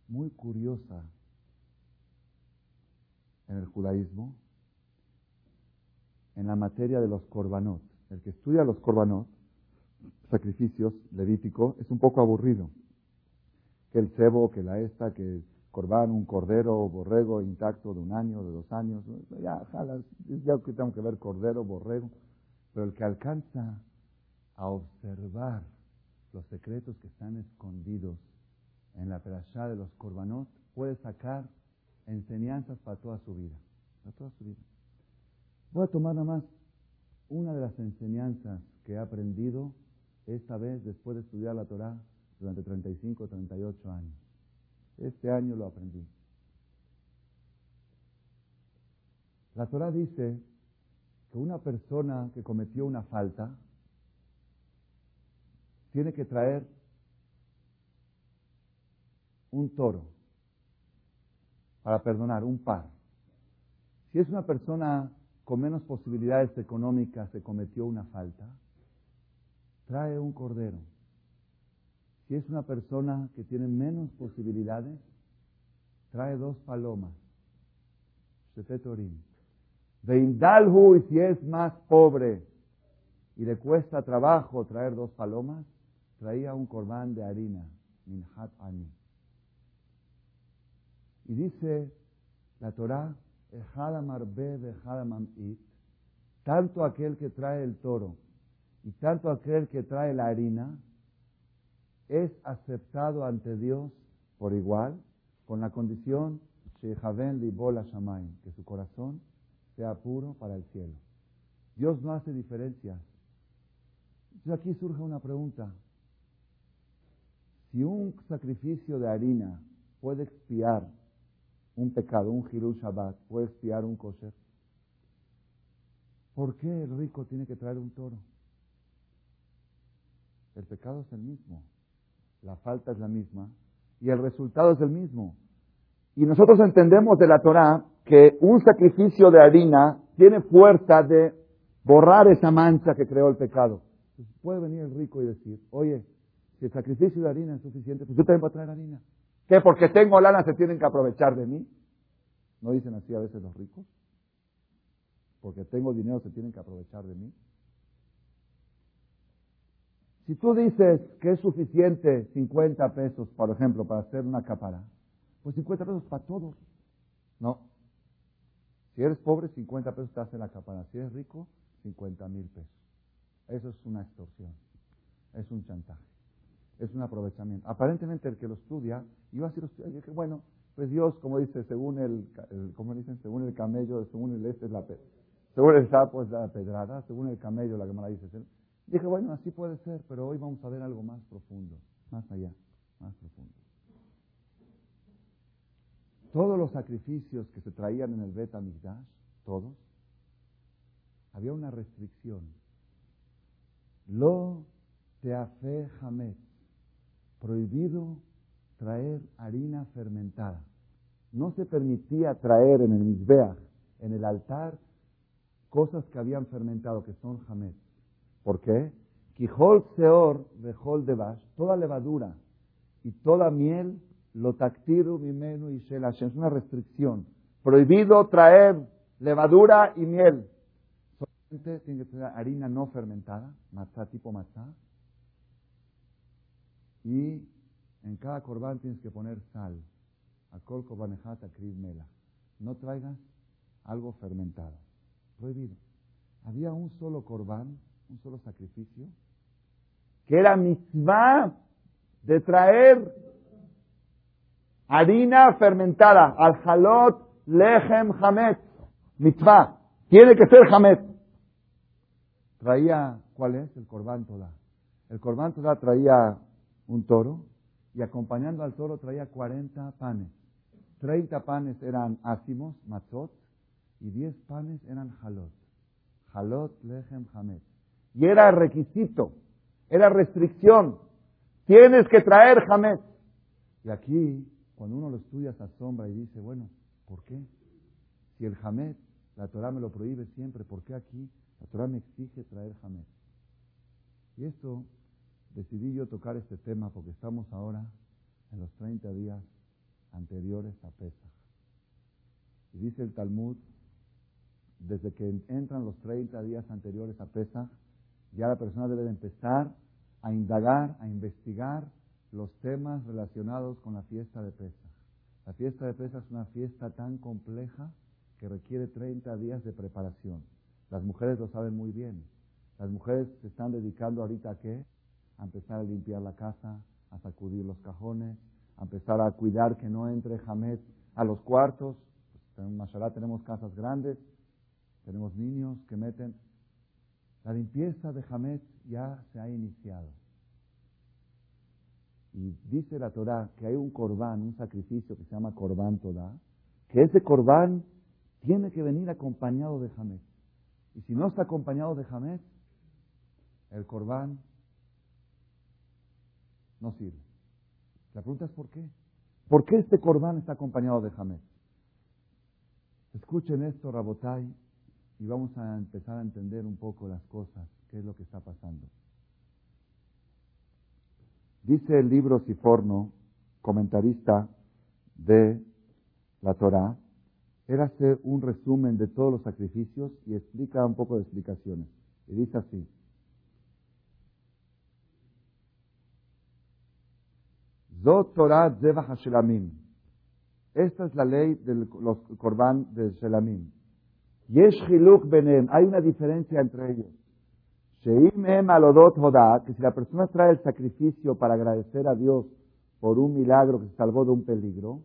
muy curiosa en el judaísmo en la materia de los korbanot, el que estudia los korbanot, sacrificios levítico, es un poco aburrido. Que el cebo, que la esta, que el corbán, un cordero borrego intacto de un año, de dos años. Ya, ya que tengo que ver cordero, borrego. Pero el que alcanza a observar los secretos que están escondidos en la perashá de los korbanot, puede sacar enseñanzas para toda su vida. Para toda su vida. Voy a tomar nada más una de las enseñanzas que he aprendido esta vez después de estudiar la Torah durante 35 o 38 años. Este año lo aprendí. La Torah dice que una persona que cometió una falta tiene que traer un toro para perdonar, un par. Si es una persona con menos posibilidades económicas que cometió una falta, trae un cordero. Si es una persona que tiene menos posibilidades, trae dos palomas. Veindalhu, y si es más pobre y le cuesta trabajo traer dos palomas, traía un corbán de harina, minhat ani. Y dice la Torah, tanto aquel que trae el toro y tanto aquel que trae la harina es aceptado ante Dios por igual, con la condición que su corazón sea puro para el cielo. Dios no hace diferencias. Entonces aquí surge una pregunta. Si un sacrificio de harina puede expiar un pecado, un Hirul Shabbat, puede expiar un kosher, ¿por qué el rico tiene que traer un toro? El pecado es el mismo, la falta es la misma y el resultado es el mismo. Y nosotros entendemos de la Torah que un sacrificio de harina tiene fuerza de borrar esa mancha que creó el pecado. puede venir el rico y decir, oye, si el sacrificio de harina es suficiente, pues yo también voy a traer harina. ¿Qué? Porque tengo lana se tienen que aprovechar de mí. ¿No dicen así a veces los ricos? Porque tengo dinero se tienen que aprovechar de mí. Si tú dices que es suficiente 50 pesos, por ejemplo, para hacer una capara, pues 50 pesos para todos. No. Si eres pobre, 50 pesos te hace la capara. Si eres rico, 50 mil pesos. Eso es una extorsión. Es un chantaje. Es un aprovechamiento. Aparentemente el que lo estudia, yo así lo estudia, dije, bueno, pues Dios, como dice, según el, como dicen, según el camello, según el este es la según el sapo es la pedrada, según el camello la que me la dice. Dije, bueno, así puede ser, pero hoy vamos a ver algo más profundo, más allá, más profundo. Todos los sacrificios que se traían en el Bet Amigdash, todos, había una restricción. Lo teafe hamet, prohibido traer harina fermentada. No se permitía traer en el Mizbeach, en el altar, cosas que habían fermentado, que son hamet. ¿Por qué? Quijol seor hol debash, toda levadura y toda miel, lo tactiru mimenu y shel Es una restricción. Prohibido traer levadura y miel. Solamente tiene que tener harina no fermentada, matzá tipo matzá. Y en cada corbán tienes que poner sal. Akol kobanejata kriv mela. No traigas algo fermentado. Prohibido. Había un solo corbán un solo sacrificio, que era mitzvah de traer harina fermentada, al halot lechem hamet, mitzvah, tiene que ser hamet. Traía, ¿cuál es? El corbán toda. El corbán toda traía un toro y acompañando al toro traía 40 panes. 30 panes eran ácimos, matzot, y 10 panes eran halot. Halot lechem hamet. Y era requisito, era restricción. Tienes que traer jamés. Y aquí, cuando uno lo estudia, se asombra y dice, bueno, ¿por qué? Si el jamés, la Torah me lo prohíbe siempre, ¿por qué aquí la Torah me exige traer jamés? Y esto decidí yo tocar este tema porque estamos ahora en los 30 días anteriores a Pesach. Y dice el Talmud, desde que entran los 30 días anteriores a Pesach, ya la persona debe de empezar a indagar, a investigar los temas relacionados con la fiesta de Pesach. La fiesta de Pesach es una fiesta tan compleja que requiere 30 días de preparación. Las mujeres lo saben muy bien. Las mujeres se están dedicando ahorita a qué? A empezar a limpiar la casa, a sacudir los cajones, a empezar a cuidar que no entre Hamed a los cuartos. En Mashallah tenemos casas grandes, tenemos niños que meten. La limpieza de Hamed ya se ha iniciado. Y dice la Torah que hay un corbán, un sacrificio que se llama corbán Torah, que ese corbán tiene que venir acompañado de Hamed. Y si no está acompañado de Hamed, el corbán no sirve. La pregunta es ¿por qué? ¿Por qué este corbán está acompañado de Hamed? Escuchen esto, Rabotai, y vamos a empezar a entender un poco las cosas, qué es lo que está pasando. Dice el libro Siforno, comentarista de la Torá, él hace un resumen de todos los sacrificios y explica un poco de explicaciones. Y dice así. Zot Torah Zevach Hashelamim. Esta es la ley de los Korban de Shelamim. Yesh Hiluk Benem. Hay una diferencia entre ellos. Sheim Em Alodot Hoda, que si la persona trae el sacrificio para agradecer a Dios por un milagro que se salvó de un peligro,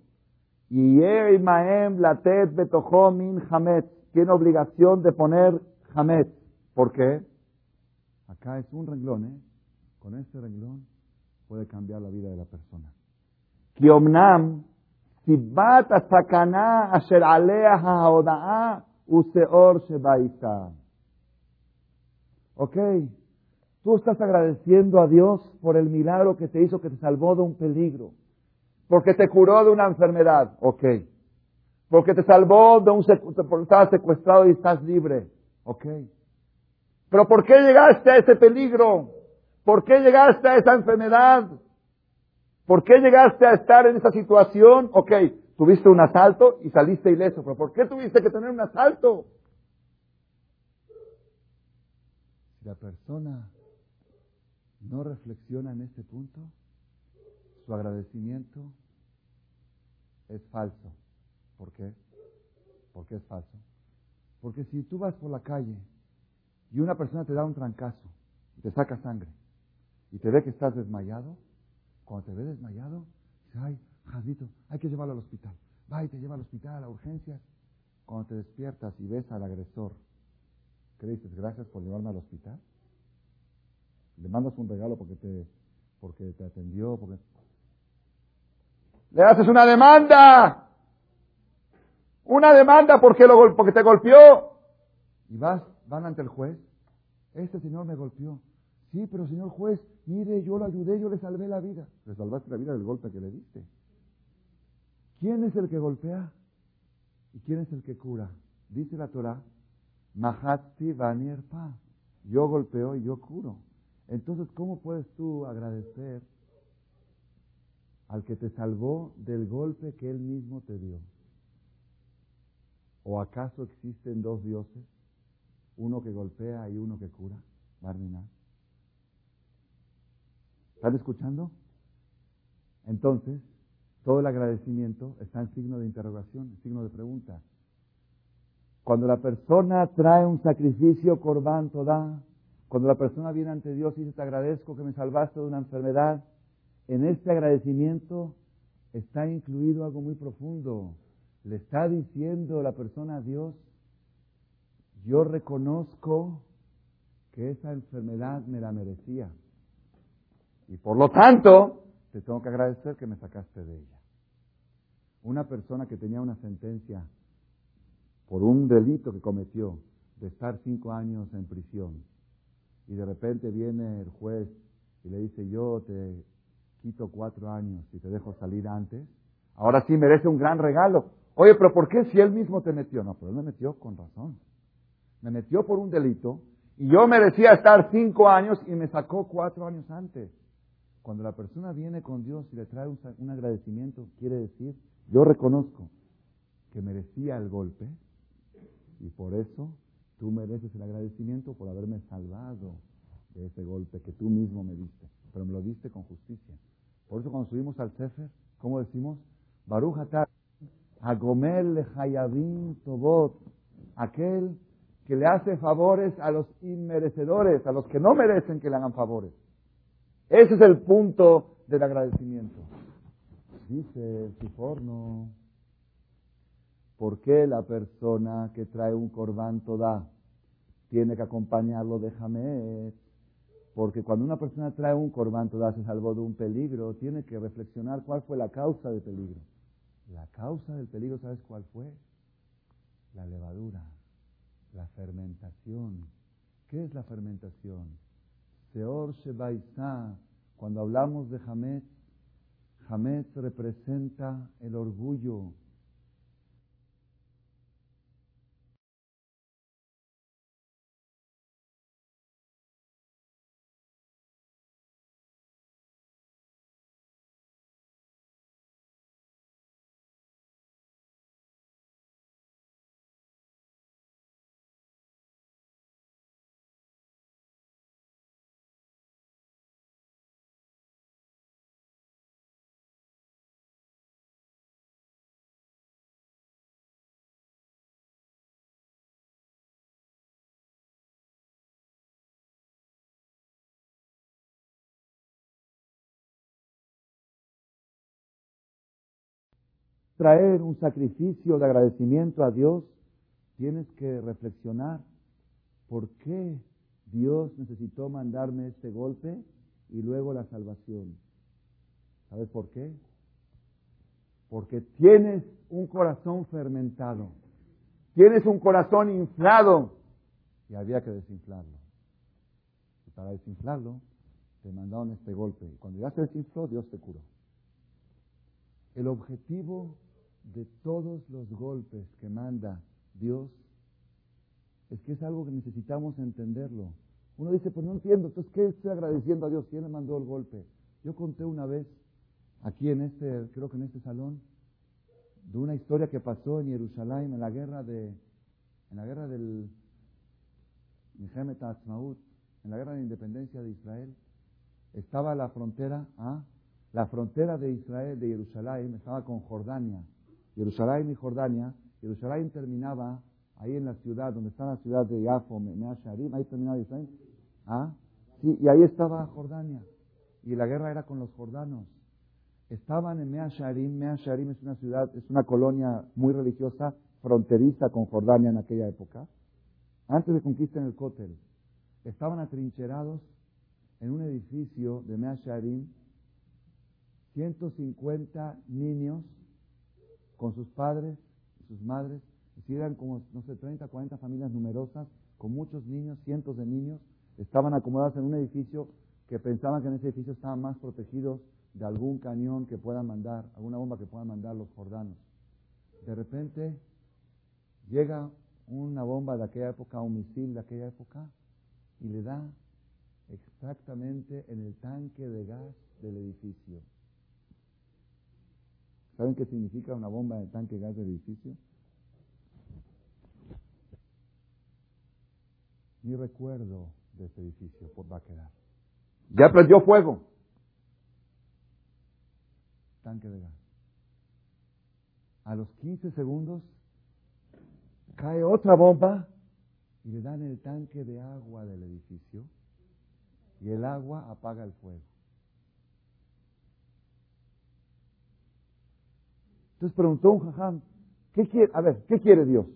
y Maem Latet Betojo Min Hamet, tiene obligación de poner Hamet. ¿Por qué? Acá es un renglón, ¿eh? Con este renglón puede cambiar la vida de la persona. Kiomnam, Sibat Asakana Asher Alea Haodaa Useor Shebaita. Ok, tú estás agradeciendo a Dios por el milagro que te hizo, que te salvó de un peligro. Porque te curó de una enfermedad. Ok. Porque te salvó de un porque estabas secuestrado y estás libre. Ok. Pero ¿por qué llegaste a ese peligro? ¿Por qué llegaste a esa enfermedad? ¿Por qué llegaste a estar en esa situación? Ok, tuviste un asalto y saliste ileso, pero ¿por qué tuviste que tener un asalto? Si la persona no reflexiona en este punto, su agradecimiento es falso. ¿Por qué? ¿Por qué es falso? Porque si tú vas por la calle y una persona te da un trancazo y te saca sangre y te ve que estás desmayado, cuando te ve desmayado, dice, ay, Jadito, hay que llevarlo al hospital. Va y te lleva al hospital, a urgencias. Cuando te despiertas y ves al agresor, ¿qué dices? Gracias por llevarme al hospital. Le mandas un regalo porque te, porque te atendió, porque... Le haces una demanda. Una demanda porque, lo, porque te golpeó. Y vas, van ante el juez. Este señor me golpeó. Sí, pero señor juez, mire, yo lo ayudé, yo le salvé la vida. Le salvaste la vida del golpe que le diste. ¿Quién es el que golpea? ¿Y quién es el que cura? Dice la Torah, Mahati Banier Pa. Yo golpeo y yo curo. Entonces, ¿cómo puedes tú agradecer al que te salvó del golpe que él mismo te dio? ¿O acaso existen dos dioses? Uno que golpea y uno que cura. Barminan. ¿Están escuchando? Entonces, todo el agradecimiento está en signo de interrogación, en signo de pregunta. Cuando la persona trae un sacrificio corbán toda, cuando la persona viene ante Dios y dice, te agradezco que me salvaste de una enfermedad, en este agradecimiento está incluido algo muy profundo. Le está diciendo la persona a Dios, yo reconozco que esa enfermedad me la merecía. Y por lo tanto, te tengo que agradecer que me sacaste de ella. Una persona que tenía una sentencia por un delito que cometió de estar cinco años en prisión y de repente viene el juez y le dice yo te quito cuatro años y te dejo salir antes, ahora sí merece un gran regalo. Oye, pero ¿por qué si él mismo te metió? No, pero él me metió con razón. Me metió por un delito y yo merecía estar cinco años y me sacó cuatro años antes. Cuando la persona viene con Dios y le trae un, agradecimiento, quiere decir, yo reconozco que merecía el golpe y por eso tú mereces el agradecimiento por haberme salvado. de ese golpe que tú mismo me diste, pero me lo diste con justicia. Por eso cuando subimos al Sefer, ¿cómo decimos? Baruch Atar, Agomel Hayabim Tobot, aquel que le hace favores a los inmerecedores, a los que no merecen que le hagan favores. Ese es el punto del agradecimiento. Dice el Siforno, ¿por qué la persona que trae un corbán toda tiene que acompañarlo de Hamed? Porque cuando una persona trae un corbán toda se salvó de un peligro, tiene que reflexionar cuál fue la causa del peligro. La causa del peligro, ¿sabes cuál fue? La levadura, la fermentación. ¿Qué es la fermentación? Seor Shebaisá, cuando hablamos de Hamed, Hamed representa el orgullo, traer un sacrificio de agradecimiento a Dios, tienes que reflexionar por qué Dios necesitó mandarme este golpe y luego la salvación. ¿Sabes por qué? Porque tienes un corazón fermentado, tienes un corazón inflado y había que desinflarlo. Y para desinflarlo, te mandaron este golpe. Y cuando ya se desinfló, Dios te curó. El objetivo de todos los golpes que manda Dios es que es algo que necesitamos entenderlo. Uno dice, pues no entiendo, entonces, ¿qué estoy agradeciendo a Dios? ¿Quién le mandó el golpe? Yo conté una vez, aquí en este, creo que en este salón, de una historia que pasó en Jerusalén en la guerra de, en la guerra del en la guerra de independencia de Israel. Estaba la frontera, ¿ah? la frontera de Israel, de Jerusalén, estaba con Jordania. Jerusalén y Jordania. Jerusalén terminaba ahí en la ciudad, donde está la ciudad de Yafo, Sharim, ahí terminaba Israel. ¿Ah? Sí, y ahí estaba Jordania. Y la guerra era con los jordanos. Estaban en Mea Sharim. Mea Sharim es una ciudad, es una colonia muy religiosa, fronteriza con Jordania en aquella época. Antes de conquistar el Cótel. Estaban atrincherados en un edificio de Mea Sharim, 150 niños con sus padres y sus madres. Y eran como, no sé, 30, 40 familias numerosas, con muchos niños, cientos de niños, estaban acomodados en un edificio que pensaban que en ese edificio estaban más protegidos de algún cañón que puedan mandar, alguna bomba que puedan mandar los jordanos. De repente llega una bomba de aquella época, un misil de aquella época, y le da exactamente en el tanque de gas del edificio. ¿Saben qué significa una bomba de tanque gas de edificio? Ni recuerdo de ese edificio por va a quedar. Ya prendió fuego. Tanque de gas. A los 15 segundos cae otra bomba y le dan el tanque de agua del edificio y el agua apaga el fuego. Entonces preguntó un jajam, ¿qué quiere? A ver, ¿qué quiere Dios?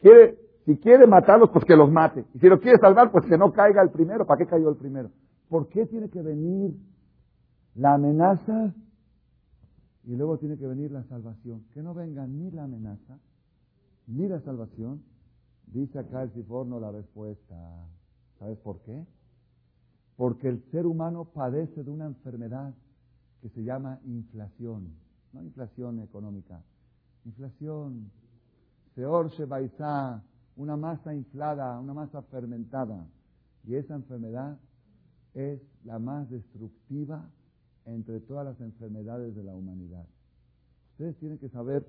Quiere, si quiere matarlos, pues que los mate. Y si lo quiere salvar, pues que no caiga el primero. ¿Para qué cayó el primero? ¿Por qué tiene que venir la amenaza y luego tiene que venir la salvación? Que no venga ni la amenaza ni la salvación. Dice acá el Siforno la respuesta. ¿Sabes por qué? Porque el ser humano padece de una enfermedad que se llama inflación no inflación económica, inflación, peor Shebaizá, una masa inflada, una masa fermentada. Y esa enfermedad es la más destructiva entre todas las enfermedades de la humanidad. Ustedes tienen que saber,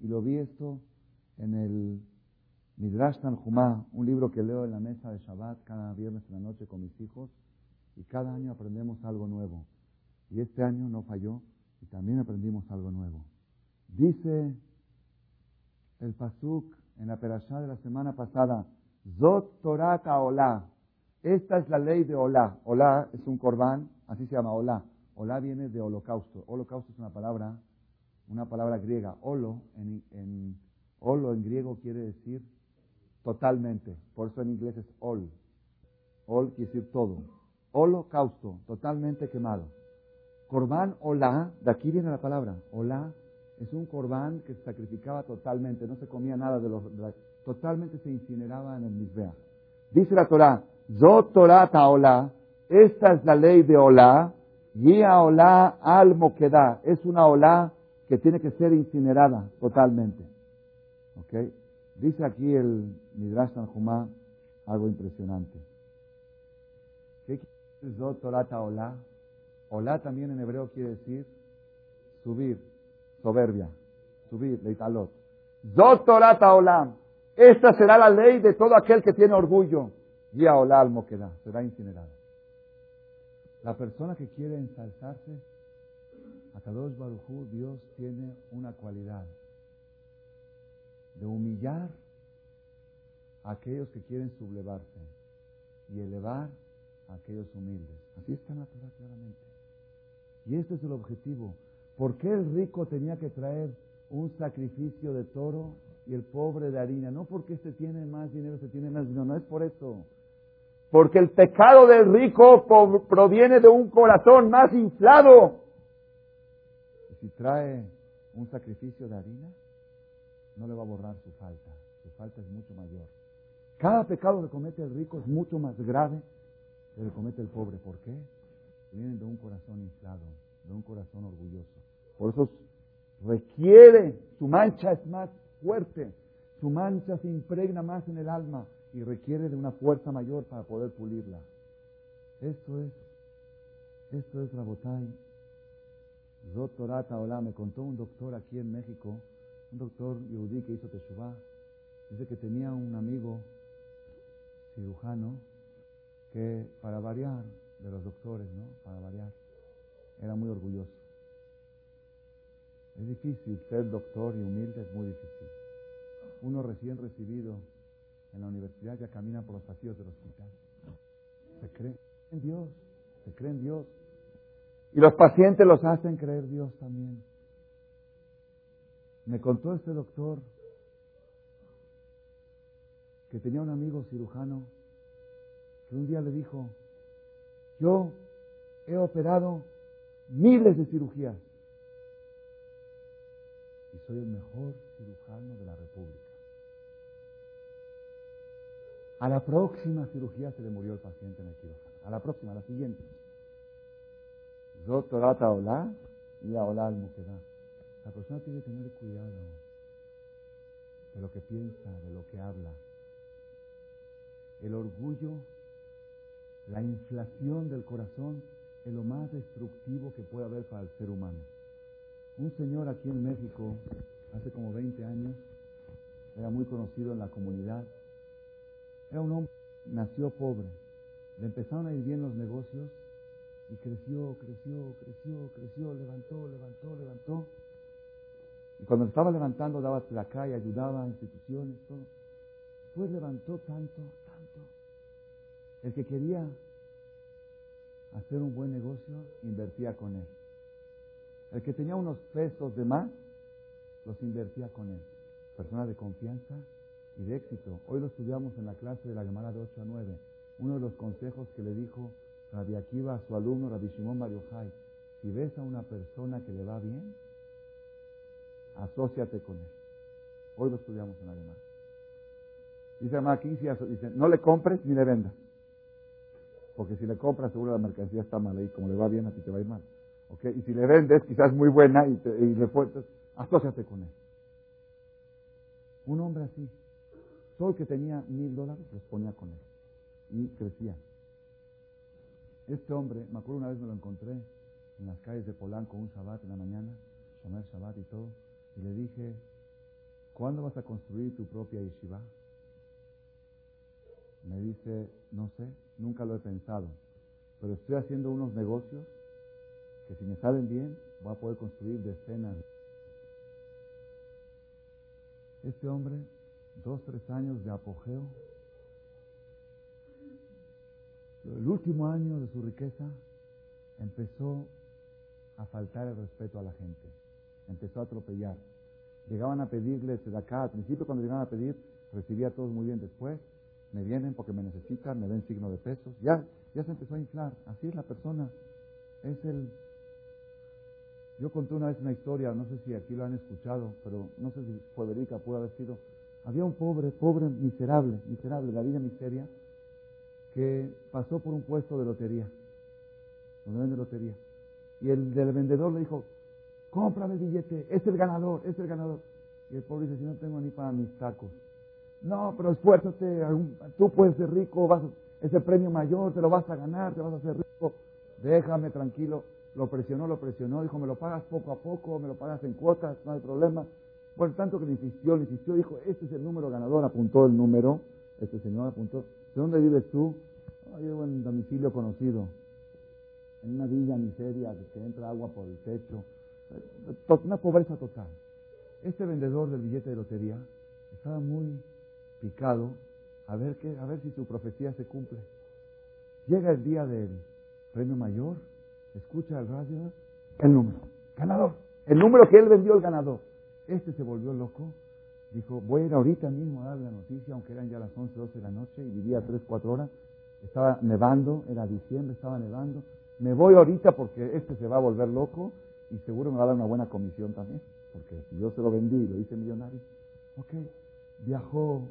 y lo vi esto en el Midrash Tanjumá, un libro que leo en la mesa de Shabbat cada viernes en la noche con mis hijos, y cada año aprendemos algo nuevo. Y este año no falló, y también aprendimos algo nuevo. Dice el Pasuk en la perashá de la semana pasada, Zot Torata Olá. Esta es la ley de Olá. Olá es un corbán, así se llama Olá. Olá viene de holocausto. Holocausto es una palabra, una palabra griega. Olo en, en, olo en griego quiere decir totalmente. Por eso en inglés es ol. Ol quiere decir todo. Holocausto, totalmente quemado. Corbán olá, de aquí viene la palabra. Olá es un corbán que se sacrificaba totalmente, no se comía nada de los... totalmente se incineraba en el misbea. Dice la Torah, Zot Torah Taolá, esta es la ley de Olá, a Olá al Moquedá, es una Olá que tiene que ser incinerada totalmente. ¿Ok? Dice aquí el Midrash Tanjumá algo impresionante. ¿Qué quiere decir Zot Torah Taolá? Olá también en hebreo quiere decir subir, soberbia, subir, leitalot. Zot Torah Olam. Esta será la ley de todo aquel que tiene orgullo. Y a Olam Moquedá, será incinerado. La persona que quiere ensalzarse, a Kadosh Barujú, Dios tiene una cualidad de humillar a aquellos que quieren sublevarse y elevar a aquellos humildes. Así está Torah claramente. Y este es el objetivo. ¿Por qué el rico tenía que traer un sacrificio de toro y el pobre de harina? No porque este tiene más dinero, este tiene más dinero, no es por eso. Porque el pecado del rico proviene de un corazón más inflado. Y si trae un sacrificio de harina, no le va a borrar su falta. Su falta es mucho mayor. Cada pecado que comete el rico es mucho más grave que el que comete el pobre. ¿Por qué? Vienen de un corazón inflado, de un corazón orgulloso. Por eso requiere, su mancha es más fuerte, su mancha se impregna más en el alma y requiere de una fuerza mayor para poder pulirla. Esto es, esto es Rabotai. Doctorata hola, me contó un doctor aquí en México, un doctor yudí que hizo Teshuvah, dice que tenía un amigo cirujano que para variar de los doctores, ¿no? Para variar, era muy orgulloso. Es difícil ser doctor y humilde, es muy difícil. Uno recién recibido en la universidad ya camina por los pasillos del hospital. Se cree en Dios, se cree en Dios. Y los pacientes los hacen creer Dios también. Me contó este doctor que tenía un amigo cirujano que un día le dijo, yo he operado miles de cirugías y soy el mejor cirujano de la República. A la próxima cirugía se le murió el paciente en el quirófano. A la próxima, a la siguiente. Zotorata hola y a hola al La persona tiene que tener cuidado de lo que piensa, de lo que habla. El orgullo, la inflación del corazón es lo más destructivo que puede haber para el ser humano. Un señor aquí en México, hace como 20 años, era muy conocido en la comunidad, era un hombre, nació pobre. Le empezaron a ir bien los negocios y creció, creció, creció, creció, levantó, levantó, levantó. Y cuando estaba levantando daba la calle, ayudaba a instituciones, todo. Después levantó tanto. El que quería hacer un buen negocio, invertía con él. El que tenía unos pesos de más, los invertía con él. Persona de confianza, y de éxito. Hoy lo estudiamos en la clase de la Gemara de 8 a 9. Uno de los consejos que le dijo Rabbi Akiva a su alumno Rabbi Shimon Bar si ves a una persona que le va bien, asóciate con él. Hoy lo estudiamos en la Gemara. Dice Rabbi dice, no le compres ni le vendas. Porque si le compras, seguro la mercancía está mal ahí. Como le va bien, a ti te va a ir mal. ¿Okay? Y si le vendes, quizás muy buena y, y le fuertes, asóciate con él. Un hombre así, el que tenía mil dólares los ponía con él. Y crecía. Este hombre, me acuerdo una vez me lo encontré en las calles de Polanco un Shabbat en la mañana, Shomer Shabbat y todo, y le dije, ¿cuándo vas a construir tu propia yeshiva? Me dice, no sé, nunca lo he pensado, pero estoy haciendo unos negocios que si me salen bien, voy a poder construir decenas. Este hombre, dos, tres años de apogeo, el último año de su riqueza, empezó a faltar el respeto a la gente, empezó a atropellar. Llegaban a pedirle acá, al principio cuando llegaban a pedir, recibía a todos muy bien, después me vienen porque me necesitan, me ven signo de pesos, ya, ya se empezó a inflar, así es la persona, es el... Yo conté una vez una historia, no sé si aquí lo han escuchado, pero no sé si Federica pudo haber sido. Había un pobre, pobre, miserable, miserable, la vida miseria, que pasó por un puesto de lotería, donde vende lotería. Y el del vendedor le dijo, cómprame el billete, es el ganador, es el ganador. Y el pobre dice, si no tengo ni para mis tacos. No, pero esfuérzate, tú puedes ser rico, vas es el premio mayor, te lo vas a ganar, te vas a hacer rico. Déjame tranquilo. Lo presionó, lo presionó, dijo, me lo pagas poco a poco, me lo pagas en cuotas, no hay problema. Por tanto que le insistió, le insistió, dijo, este es el número ganador, apuntó el número, este señor apuntó, ¿de dónde vives tú? Oh, yo en domicilio conocido, en una villa miseria, que entra agua por el techo, una pobreza total. Este vendedor del billete de lotería estaba muy picado a ver, qué, a ver si su profecía se cumple. Llega el día del premio mayor, escucha el radio, el número, ganador, el número que él vendió el ganador. Este se volvió loco, dijo, voy a ir ahorita mismo a darle la noticia, aunque eran ya las 11, 12 de la noche y vivía 3, 4 horas, estaba nevando, era diciembre, estaba nevando, me voy ahorita porque este se va a volver loco y seguro me va a dar una buena comisión también, porque si yo se lo vendí y lo hice millonario, ok, viajó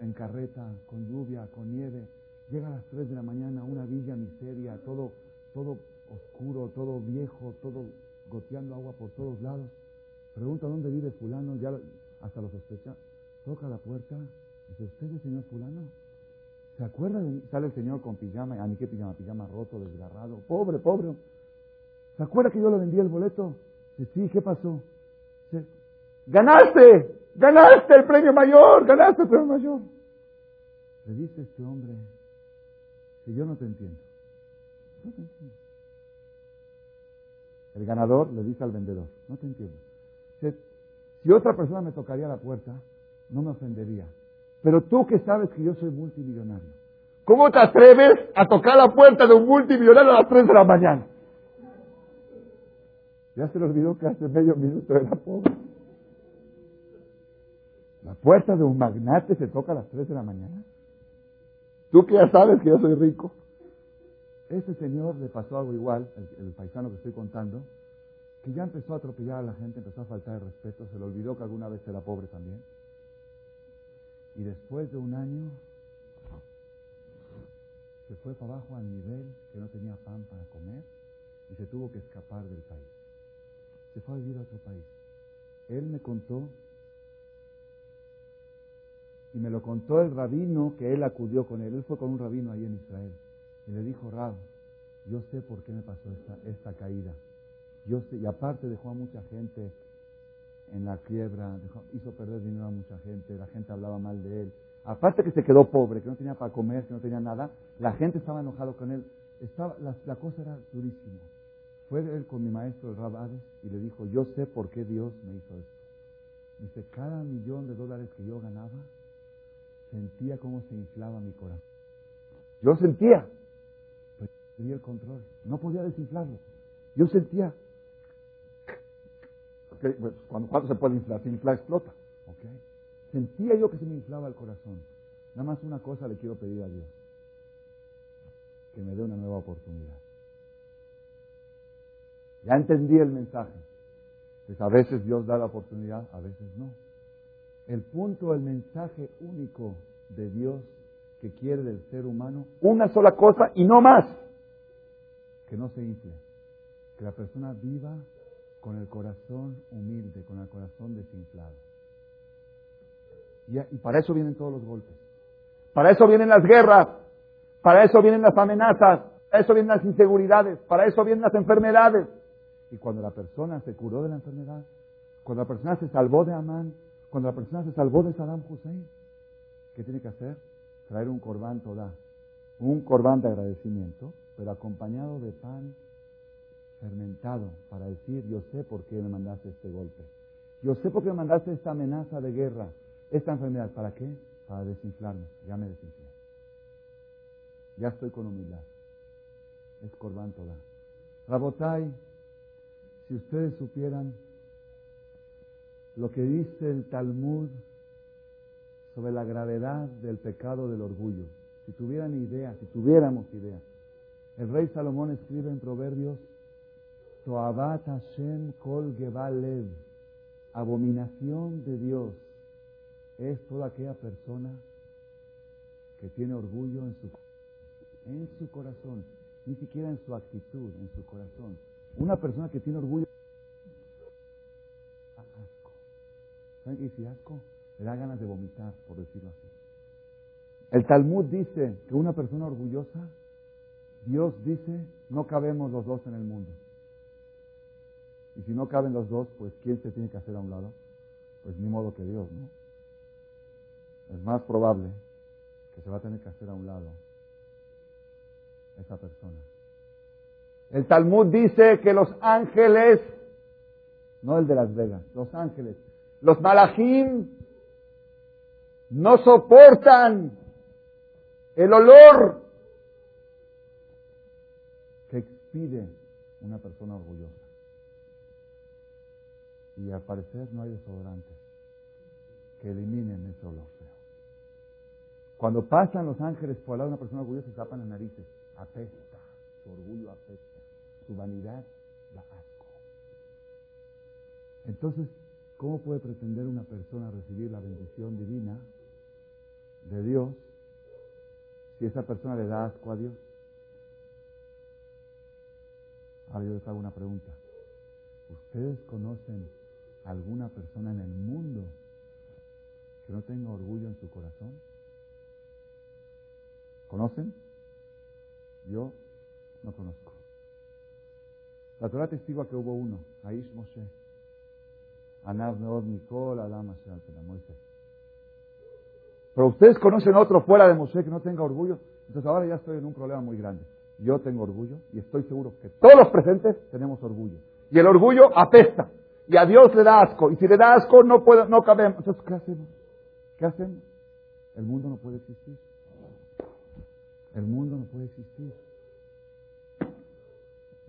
en carreta, con lluvia, con nieve, llega a las 3 de la mañana a una villa miseria, todo, todo oscuro, todo viejo, todo goteando agua por todos lados, pregunta dónde vive fulano, ya hasta lo sospecha, toca la puerta, dice, ¿usted es el señor fulano? ¿Se acuerda de mí? Sale el señor con pijama, a mí qué pijama, pijama roto, desgarrado, pobre, pobre, ¿Se acuerda que yo le vendí el boleto? Dice, sí, ¿qué pasó? Dice, ¡Ganaste! ¡Ganaste el premio mayor! ¡Ganaste el premio mayor! Le dice este hombre, si yo no te entiendo. No te entiendo. El ganador le dice al vendedor, no te entiendo. Dice, si otra persona me tocaría la puerta, no me ofendería. Pero tú que sabes que yo soy multimillonario, ¿cómo te atreves a tocar la puerta de un multimillonario a las 3 de la mañana? Ya se le olvidó que hace medio minuto era pobre. La puerta de un magnate se toca a las 3 de la mañana. Tú que ya sabes que yo soy rico. Ese señor le pasó algo igual, el, paisano que estoy contando, que ya empezó a atropellar a la gente, empezó a faltar el respeto, se le olvidó que alguna vez era pobre también. Y después de un año, se fue para abajo al nivel que no tenía pan para comer y se tuvo que escapar del país se fue a vivir a otro país. Él me contó, y me lo contó el rabino que él acudió con él. Él fue con un rabino ahí en Israel. Y le dijo, Rab, yo sé por qué me pasó esta, esta caída. Yo sé, y aparte dejó a mucha gente en la quiebra, hizo perder dinero a mucha gente, la gente hablaba mal de él. Aparte que se quedó pobre, que no tenía para comer, que no tenía nada, la gente estaba enojado con él. Estaba, la, cosa era durísima. Fue él con mi maestro, el Rabades, y le dijo, yo sé por qué Dios me hizo esto. Dice, cada millón de dólares que yo ganaba, sentía cómo se inflaba mi corazón. Yo sentía, pero tenía el control. No podía desinflarlo. Yo sentía. Pues, cuando, ¿Cuánto se puede inflar? Si infla, explota. Sentía yo que se me inflaba el corazón. Nada más una cosa le quiero pedir a Dios. Que me dé una nueva oportunidad. Ya entendí el mensaje. Pues a veces Dios da la oportunidad, a veces no. El punto, el mensaje único de Dios que quiere del ser humano, una sola cosa y no más, que no se infle, que la persona viva con el corazón humilde, con el corazón desinflado. Y, y para eso vienen todos los golpes, para eso vienen las guerras, para eso vienen las amenazas, para eso vienen las inseguridades, para eso vienen las enfermedades. Y cuando la persona se curó de la enfermedad, cuando la persona se salvó de Amán, cuando la persona se salvó de Saddam Hussein, ¿qué tiene que hacer? traer un corbán toda, un corbán de agradecimiento, pero acompañado de pan fermentado para decir, yo sé por qué me mandaste este golpe. Yo sé por qué me mandaste esta amenaza de guerra, esta enfermedad. ¿Para qué? Para desinflarme. Ya me desinflé. Ya estoy con humildad. Es corbán toda. Rabotai, si ustedes supieran lo que dice el Talmud sobre la gravedad del pecado del orgullo, si tuvieran idea, si tuviéramos idea, el rey Salomón escribe en Proverbios, Toabat Hashem kol Lev, abominación de Dios, es toda aquella persona que tiene orgullo en su, en su corazón, ni siquiera en su actitud, en su corazón. Una persona que tiene orgullo da asco. ¿Saben qué asco? Le da ganas de vomitar, por decirlo así. El Talmud dice que una persona orgullosa, Dios dice, no cabemos los dos en el mundo. Y si no caben los dos, pues ¿quién se tiene que hacer a un lado? Pues ni modo que Dios, ¿no? Es más probable que se va a tener que hacer a un lado esa persona. El Talmud dice que los ángeles, no el de Las Vegas, los ángeles, los malachim, no soportan el olor que expide una persona orgullosa. Y al parecer no hay desodorantes que eliminen ese olor feo. Cuando pasan los ángeles por al lado de una persona orgullosa, se tapan las narices. Apesta. Su orgullo apesta. Su vanidad da asco. Entonces, ¿cómo puede pretender una persona recibir la bendición divina de Dios si esa persona le da asco a Dios? Ahora yo les hago una pregunta. ¿Ustedes conocen alguna persona en el mundo que no tenga orgullo en su corazón? ¿Conocen? Yo no conozco. La Torah testigua que hubo uno, Aish Moshe. Meod Mikol Adam Moisés. Pero ustedes conocen otro fuera de Moshe que no tenga orgullo. Entonces ahora ya estoy en un problema muy grande. Yo tengo orgullo y estoy seguro que todos los presentes tenemos orgullo. Y el orgullo apesta. Y a Dios le da asco. Y si le da asco, no, puede, no cabemos. Entonces, ¿qué hacemos? ¿Qué hacemos? El mundo no puede existir. El mundo no puede existir.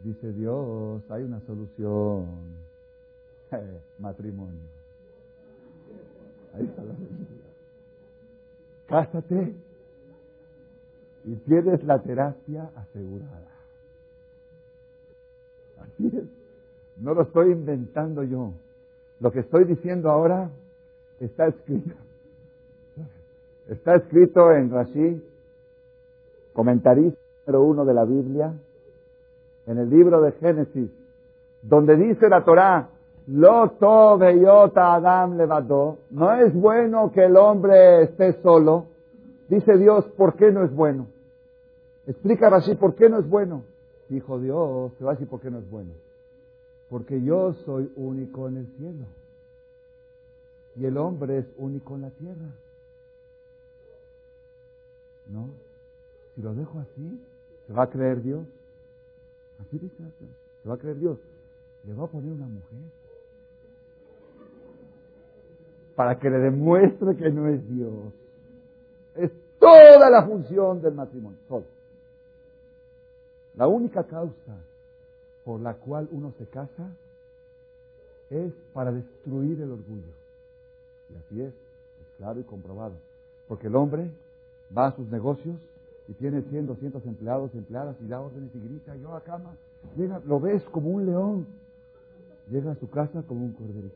Dice Dios, hay una solución. Matrimonio. Ahí está la. Cásate y tienes la terapia asegurada. Así es. No lo estoy inventando yo. Lo que estoy diciendo ahora está escrito. Está escrito en Rashi, comentarista número uno de la Biblia, en el libro de Génesis, donde dice la Torá, Loto beyota Adam levadó, no es bueno que el hombre esté solo. Dice Dios, ¿por qué no es bueno? Explica Rashi, ¿por qué no es bueno? Dijo Dios, te va a decir por qué no es bueno. Porque yo soy único en el cielo. Y el hombre es único en la tierra. ¿No? Si lo dejo así, ¿se va a creer Dios? Así dice, ¿se va a creer Dios? Le va a poner una mujer. Para que le demuestre que no es Dios. Es toda la función del matrimonio. Todo. La única causa por la cual uno se casa es para destruir el orgullo. Y así es, es claro y comprobado. Porque el hombre va a sus negocios y tiene 100, 200 empleados, empleadas y da órdenes y grita, yo a cama, llega, lo ves como un león, llega a su casa como un corderito.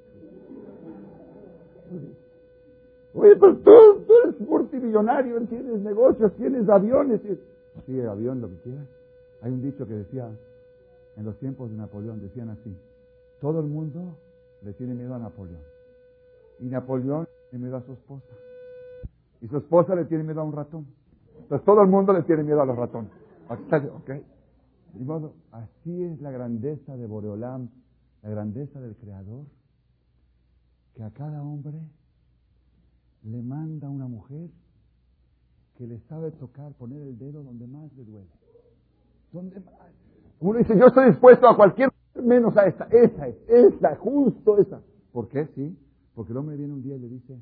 Oye, pero tú, eres multimillonario, tienes negocios, tienes aviones. Sí, avión, lo que quieras. Hay un dicho que decía, en los tiempos de Napoleón, decían así, todo el mundo le tiene miedo a Napoleón. Y Napoleón tiene miedo a su esposa. Y su esposa le tiene miedo a un ratón. Entonces todo el mundo le tiene miedo a los ratones. ¿Ok? De modo, así es la grandeza de Boreolam, la grandeza del Creador, que a cada hombre le manda una mujer que le sabe tocar, poner el dedo donde más le duele. Donde más. Uno dice, yo estoy dispuesto a cualquier menos a esta, esa es, esta, justo esa. ¿Por qué? Sí, porque el hombre viene un día y le dice,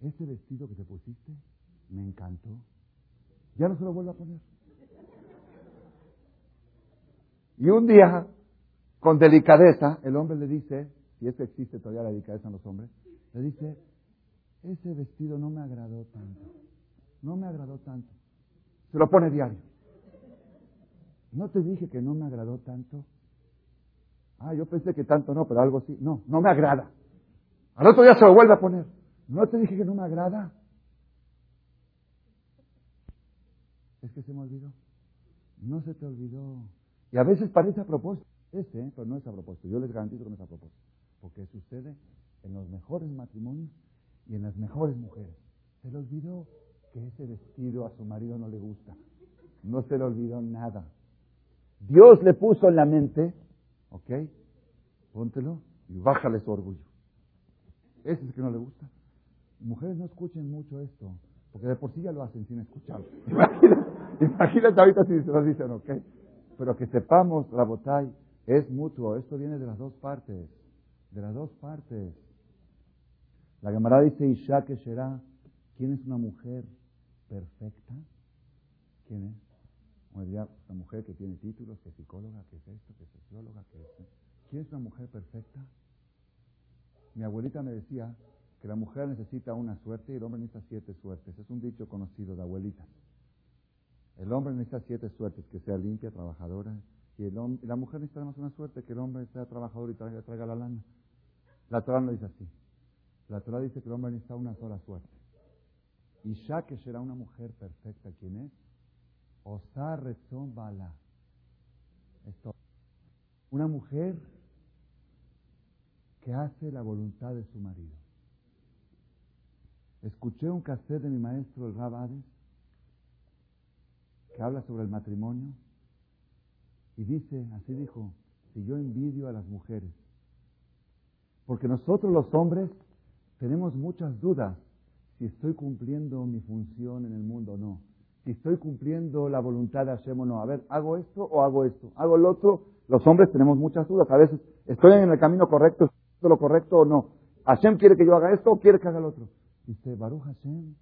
ese vestido que te pusiste me encantó. Ya no se lo vuelvo a poner. Y un día, con delicadeza, el hombre le dice, y es que existe todavía la delicadeza en los hombres, le dice, ese vestido no me agradó tanto. No me agradó tanto. Se lo pone diario. ¿No te dije que no me agradó tanto? Ah, yo pensé que tanto no, pero algo sí. No, no me agrada. Al otro día se lo vuelve a poner. ¿No te dije que no me agrada? Es que se me olvidó. No se te olvidó. Y a veces parece a propósito. Este, ¿eh? pero no es a propósito. Yo les garantizo que no es a propósito. Porque sucede en los mejores matrimonios y en las mejores mujeres. Se le olvidó que ese vestido a su marido no le gusta. No se le olvidó nada. Dios le puso en la mente, ¿ok? Póntelo y bájale su orgullo. Ese es el que no le gusta. Mujeres no escuchen mucho esto, porque de por sí ya lo hacen sin escucharlo. Imagínate, ahorita si se lo dicen, ¿ok? Pero que sepamos, la botay es mutuo. Esto viene de las dos partes. De las dos partes. La Gemara dice, Isha que será, ¿quién es una mujer perfecta? ¿Quién es? Una mujer que tiene títulos, que es psicóloga, que es esto, que es socióloga, que es... ¿Quién es una mujer perfecta? Mi abuelita me decía que la mujer necesita una suerte y el hombre necesita siete suertes. Es un dicho conocido de abuelitas. El hombre necesita siete suertes, que sea limpia, trabajadora, y, el la mujer necesita más una suerte, que el hombre sea trabajador y traiga, traiga la lana. La Torah no dice así. La Torah dice que el hombre necesita una sola suerte. Y ya que será una mujer perfecta, ¿quién es? Osar Bala. Esto. Una mujer que hace la voluntad de su marido. Escuché un cassette de mi maestro, el Rabades, que habla sobre el matrimonio y dice, así dijo, si yo envidio a las mujeres, porque nosotros los hombres tenemos muchas dudas si estoy cumpliendo mi función en el mundo o no, si estoy cumpliendo la voluntad de Hashem o no. A ver, ¿hago esto o hago esto? ¿Hago lo otro? Los hombres tenemos muchas dudas. A veces, ¿estoy en el camino correcto? ¿Estoy lo correcto o no? ¿Hashem quiere que yo haga esto o quiere que haga lo otro? Dice, Baruch Hashem,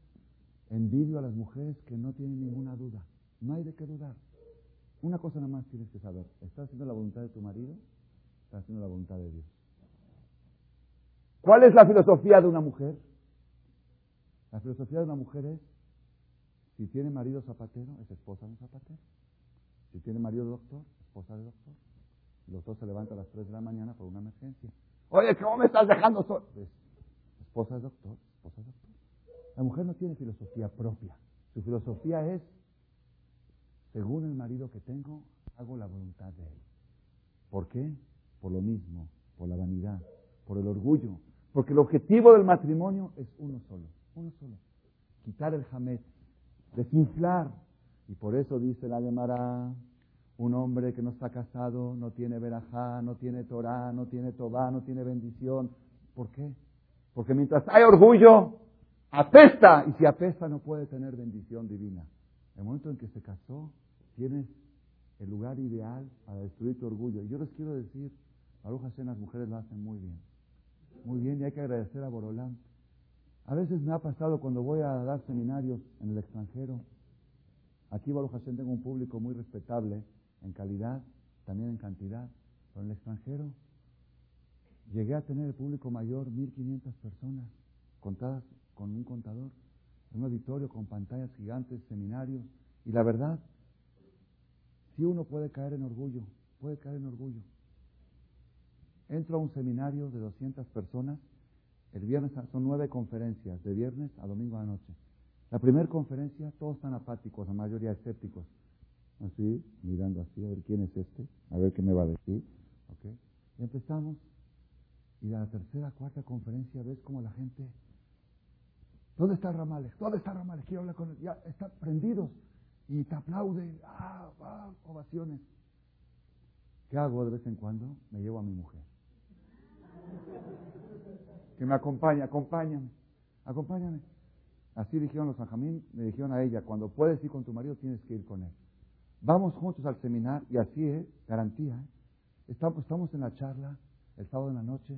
envidio a las mujeres que no tienen ninguna duda. No hay de qué dudar. Una cosa nada más tienes que saber. ¿Estás haciendo la voluntad de tu marido? ¿Estás haciendo la voluntad de Dios? ¿Cuál es la filosofía de una mujer? La filosofía de una mujer es, si tiene marido zapatero, es esposa de un zapatero. Si tiene marido doctor, esposa de doctor. Los dos se levantan a las 3 de la mañana por una emergencia. Oye, ¿cómo me estás dejando solo? Pues, esposa de doctor, esposa de doctor. La mujer no tiene filosofía propia. Su filosofía es, según el marido que tengo, hago la voluntad de él. ¿Por qué? Por lo mismo, por la vanidad, por el orgullo. Porque el objetivo del matrimonio es uno solo, uno solo. Quitar el jamet, desinflar. Y por eso dice la Gemara, un hombre que no está casado no tiene verajá, no tiene Torah, no tiene Tobá, no tiene bendición. ¿Por qué? Porque mientras hay orgullo, apesta. Y si apesta no puede tener bendición divina. El momento en que se casó, tienes el lugar ideal para destruir tu orgullo. Y yo les quiero decir, Baruch Hashem, las mujeres lo hacen muy bien. Muy bien, y hay que agradecer a Borolán. A veces me ha pasado cuando voy a dar seminarios en el extranjero. Aquí, Baruch Hashem, tengo un público muy respetable en calidad, también en cantidad. Pero en el extranjero llegué a tener el público mayor, 1.500 personas, contadas con un contador, un auditorio con pantallas gigantes, seminarios. Y la verdad, si uno puede caer en orgullo, puede caer en orgullo. Entro a un seminario de 200 personas. El viernes son nueve conferencias, de viernes a domingo a la noche. La primera conferencia, todos están apáticos, la mayoría escépticos. Así, mirando así, a ver quién es este, a ver qué me va a decir. ¿Okay? Y empezamos. Y la tercera, cuarta conferencia, ves como la gente. ¿Dónde está Ramales? ¿Dónde está Ramales? Quiero hablar con él. Ya están prendidos. Y te aplauden. Ah, ah, ovaciones. ¿Qué hago de vez en cuando? Me llevo a mi mujer que me acompañe, acompáñame, acompáñame. Así dijeron los Sanjamín, le dijeron a ella, cuando puedes ir con tu marido tienes que ir con él. Vamos juntos al seminar y así es, garantía. ¿eh? Estamos, estamos en la charla el sábado en la noche,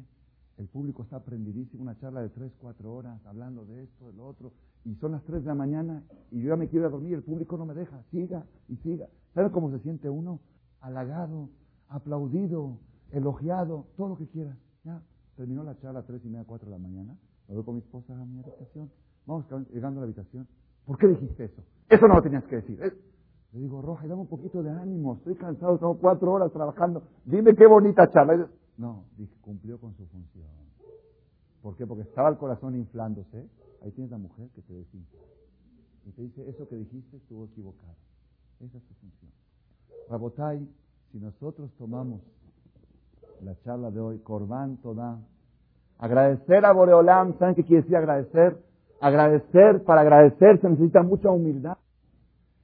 el público está prendidísimo, una charla de tres, cuatro horas, hablando de esto, de lo otro, y son las tres de la mañana y yo ya me quiero dormir, el público no me deja, siga y siga. ¿Sabe cómo se siente uno? Halagado, aplaudido, elogiado, todo lo que quiera. Ya, terminó la charla a tres y media, cuatro de la mañana, me voy con mi esposa a mi habitación, vamos llegando a la habitación. ¿Por qué dijiste eso? Eso no lo tenías que decir. Le digo, Roja, dame un poquito de ánimo, estoy cansado, tengo cuatro horas trabajando, dime qué bonita charla. No, dije, cumplió con su función. ¿Por qué? Porque estaba el corazón inflándose. Ahí tienes la mujer que te desinfla. Y te dice, eso que dijiste estuvo equivocado. Esa es su función. Rabotai, si nosotros tomamos la charla de hoy, Corbán Todá, agradecer a Boreolam, ¿saben qué quiere decir agradecer? Agradecer, para agradecer se necesita mucha humildad.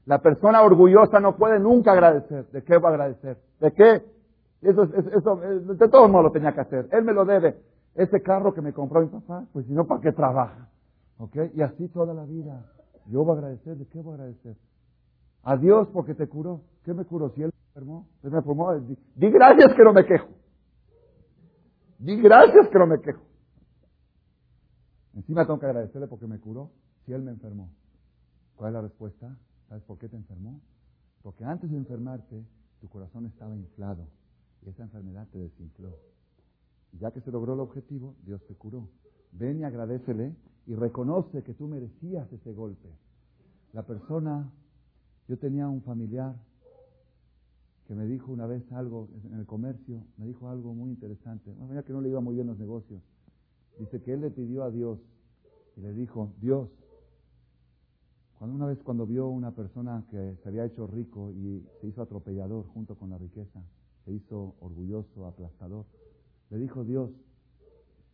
La persona orgullosa no puede nunca agradecer. ¿De qué va a agradecer? ¿De qué? Eso, eso, de todos modos lo tenía que hacer. Él me lo debe. Ese carro que me compró mi papá, pues si no, ¿para qué trabaja? ¿Ok? Y así toda la vida. Yo voy a agradecer. ¿De qué voy a agradecer? A Dios porque te curó. ¿Qué me curó? Si Él me enfermó. Él me enfermó. Di, di gracias que no me quejo. Di gracias que no me quejo. Encima tengo que agradecerle porque me curó si Él me enfermó. ¿Cuál es la respuesta? ¿Sabes por qué te enfermó? Porque antes de enfermarte, tu corazón estaba inflado y esa enfermedad te desinfló. Ya que se logró el objetivo, Dios te curó. Ven y agradecele y reconoce que tú merecías ese golpe. La persona, yo tenía un familiar que me dijo una vez algo en el comercio, me dijo algo muy interesante. Bueno, que no le iba muy bien los negocios. Dice que él le pidió a Dios y le dijo, Dios, cuando una vez cuando vio una persona que se había hecho rico y se hizo atropellador junto con la riqueza, se hizo orgulloso, aplastador. Le dijo Dios,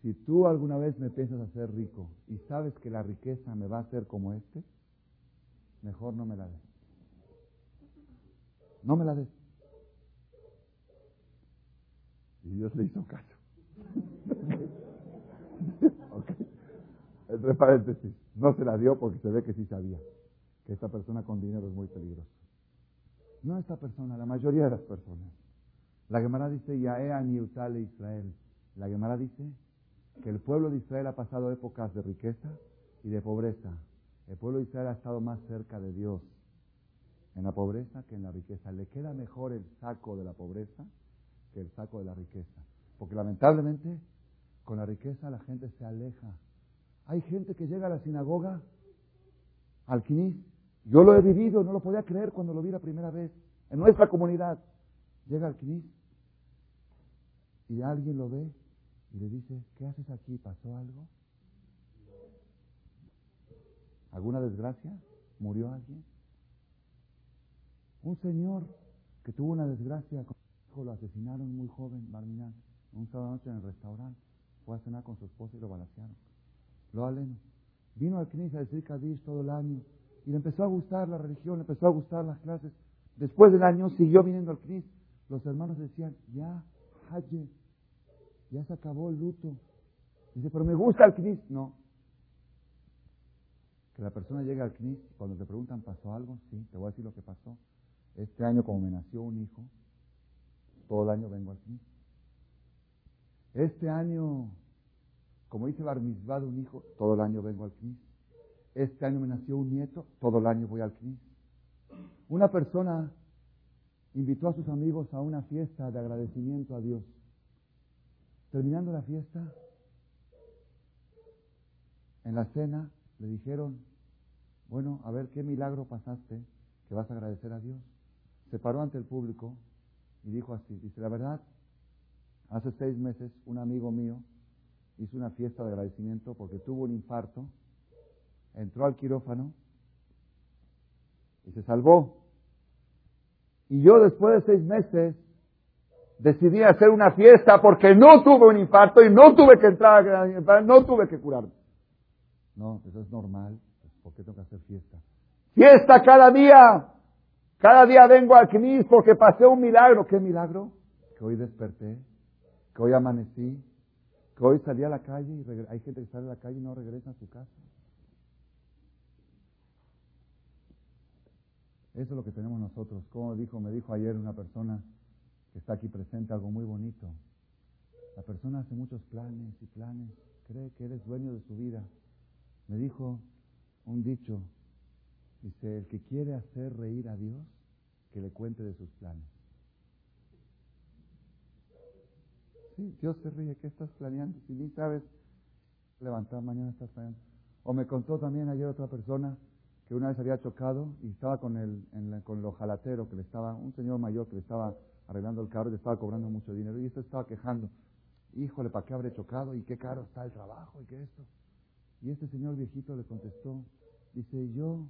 si tú alguna vez me piensas hacer rico y sabes que la riqueza me va a hacer como este, mejor no me la des. No me la des. Y Dios le hizo caso. Entre paréntesis, no se la dio porque se ve que sí sabía que esta persona con dinero es muy peligrosa. No esta persona, la mayoría de las personas. La Gemara dice, Yaea Niutale Israel. La Gemara dice que el pueblo de Israel ha pasado épocas de riqueza y de pobreza. El pueblo de Israel ha estado más cerca de Dios en la pobreza que en la riqueza. Le queda mejor el saco de la pobreza que el saco de la riqueza. Porque lamentablemente con la riqueza la gente se aleja. Hay gente que llega a la sinagoga, al. Yo lo he vivido, no lo podía creer cuando lo vi la primera vez. En nuestra comunidad. Llega al Quinis y alguien lo ve y le dice, ¿qué haces aquí? ¿Pasó algo? ¿Alguna desgracia? ¿Murió alguien? Un señor que tuvo una desgracia, lo asesinaron muy joven, Barminán, un sábado noche en el restaurante, fue a cenar con su esposa y lo balacearon. Lo aleno. Vino al CNIS a decir Kadish todo el año y le empezó a gustar la religión, le empezó a gustar las clases. Después del año siguió viniendo al CNIS. Los hermanos decían, ya, Haye, ya se acabó el luto. Dice, pero me gusta el CNIS. No. Que la persona llegue al CNIS, cuando te preguntan, ¿pasó algo? Sí, te voy a decir lo que pasó. Este año, como me nació un hijo, todo el año vengo al CNIS. Este año, como hice bar mitzvah de un hijo, todo el año vengo al CNIS. Este año me nació un nieto, todo el año voy al CNIS. Una persona invitó a sus amigos a una fiesta de agradecimiento a Dios. Terminando la fiesta, en la cena le dijeron, bueno, a ver qué milagro pasaste que vas a agradecer a Dios. Se paró ante el público y dijo así, dice, la verdad, hace seis meses un amigo mío hizo una fiesta de agradecimiento porque tuvo un infarto, entró al quirófano y se salvó. Y yo después de seis meses decidí hacer una fiesta porque no tuve un infarto y no tuve que entrar, no tuve que curarme. No, eso es normal. Pues, ¿Por qué tengo que hacer fiesta? Fiesta cada día. Cada día vengo al CNIS porque pasé un milagro. ¿Qué milagro? Que hoy desperté, que hoy amanecí, que hoy salí a la calle y hay gente que sale a la calle y no regresa a su casa. Eso es lo que tenemos nosotros. Como dijo, me dijo ayer una persona que está aquí presente algo muy bonito. La persona hace muchos planes y planes, cree que eres dueño de su vida. Me dijo un dicho, dice, el que quiere hacer reír a Dios, que le cuente de sus planes. Sí, Dios se ríe, ¿qué estás planeando? Si ni sabes levantar, mañana estás planeando. O me contó también ayer otra persona que una vez había chocado y estaba con el, con lo jalatero, que le estaba, un señor mayor que le estaba arreglando el carro y le estaba cobrando mucho dinero y esto estaba quejando. Híjole, ¿para qué habré chocado? ¿Y qué caro está el trabajo? ¿Y qué esto? Y este señor viejito le contestó, dice, yo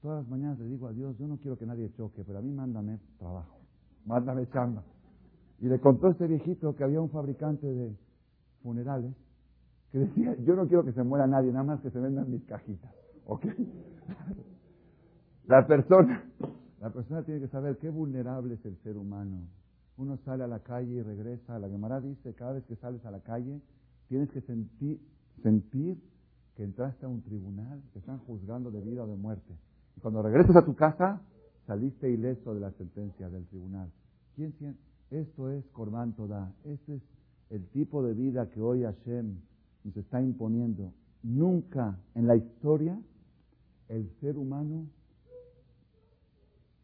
todas las mañanas le digo a Dios, yo no quiero que nadie choque, pero a mí mándame trabajo, mándame chamba. Y le contó este viejito que había un fabricante de funerales que decía, yo no quiero que se muera nadie, nada más que se vendan mis cajitas. ¿Ok? La persona, la persona tiene que saber qué vulnerable es el ser humano. Uno sale a la calle y regresa. La Gemara dice, cada vez que sales a la calle, tienes que sentir, sentir que entraste a un tribunal, que están juzgando de vida o de muerte. Cuando regresas a tu casa, saliste ileso de la sentencia del tribunal. ¿Quién siente? Esto es Corban Toda. Este es el tipo de vida que hoy Hashem nos está imponiendo. Nunca en la historia el ser humano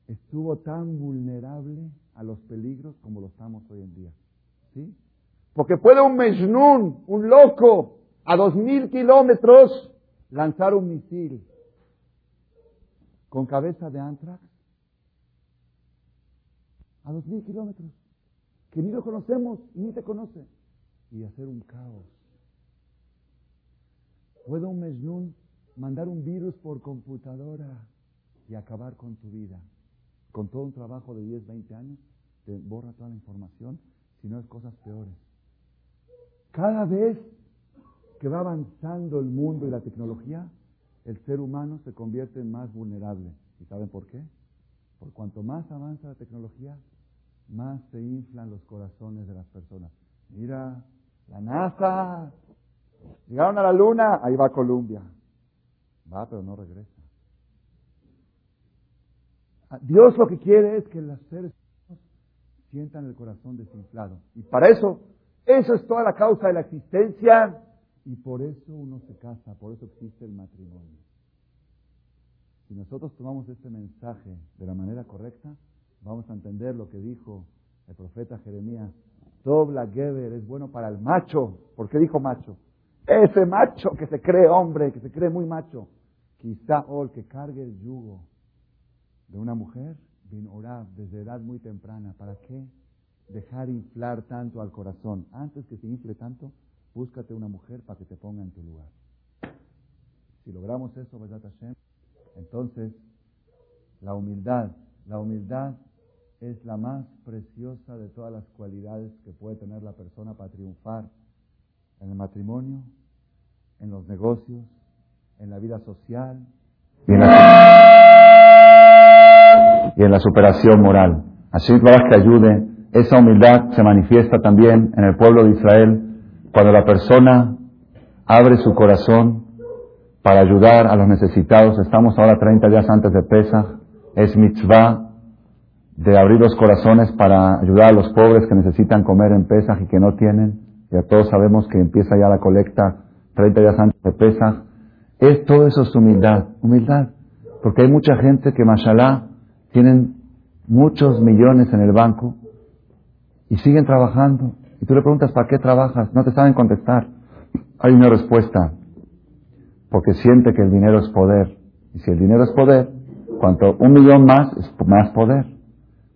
estuvo tan vulnerable a los peligros como lo estamos hoy en día. ¿Sí? Porque puede un Mejnun, un loco, a dos mil kilómetros lanzar un misil con cabeza de antrax a dos mil kilómetros, que ni lo conocemos, ni te conoce, y hacer un caos. Puede un Mejnun mandar un virus por computadora y acabar con tu vida. Con todo un trabajo de 10, 20 años, te borra toda la información, si no es cosas peores. Cada vez que va avanzando el mundo y la tecnología, el ser humano se convierte en más vulnerable. ¿Y saben por qué? Por cuanto más avanza la tecnología, más se inflan los corazones de las personas. Mira, la NASA Llegaron a la luna, ahí va Colombia. Va, pero no regresa. Ah, Dios lo que quiere es que los seres sientan el corazón desinflado. Y para eso, eso es toda la causa de la existencia. Y por eso uno se casa, por eso existe el matrimonio. Si nosotros tomamos este mensaje de la manera correcta, vamos a entender lo que dijo el profeta Jeremías. Dobla Geber es bueno para el macho. ¿Por qué dijo macho? Ese macho que se cree hombre, que se cree muy macho, quizá o el que cargue el yugo de una mujer, vino orar desde edad muy temprana. ¿Para qué? Dejar inflar tanto al corazón. Antes que se infle tanto, búscate una mujer para que te ponga en tu lugar. Si logramos eso, ¿verdad, Hashem? Entonces, la humildad, la humildad es la más preciosa de todas las cualidades que puede tener la persona para triunfar en el matrimonio, en los negocios, en la vida social y en la, superación moral. Así que ayude. Esa humildad se manifiesta también en el pueblo de Israel cuando la persona abre su corazón para ayudar a los necesitados. Estamos ahora 30 días antes de Pesach. Es mitzvah de abrir los corazones para ayudar a los pobres que necesitan comer en Pesach y que no tienen. Ya todos sabemos que empieza ya la colecta 30 días antes de Pesach. Es, todo eso es humildad, humildad. Porque hay mucha gente que, mashallah, tienen muchos millones en el banco y siguen trabajando. Y tú le preguntas, ¿para qué trabajas? No te saben contestar. Hay una respuesta. Porque siente que el dinero es poder. Y si el dinero es poder, cuanto un millón más es más poder.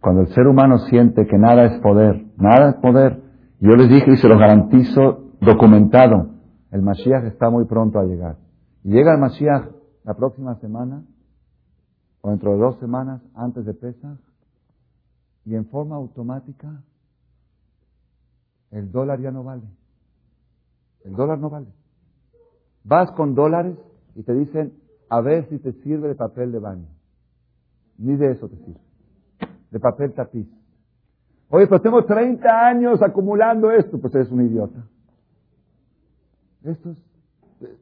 Cuando el ser humano siente que nada es poder, nada es poder, yo les dije y se lo garantizo documentado, el Mashiach está muy pronto a llegar. llega el Mashiach la próxima semana, o dentro de dos semanas antes de Pesach, y en forma automática el dólar ya no vale. El dólar no vale. Vas con dólares y te dicen, a ver si te sirve de papel de baño. Ni de eso te sirve. De papel tapiz. Oye, pero tengo 30 años acumulando esto. Pues eres un idiota. Esto es,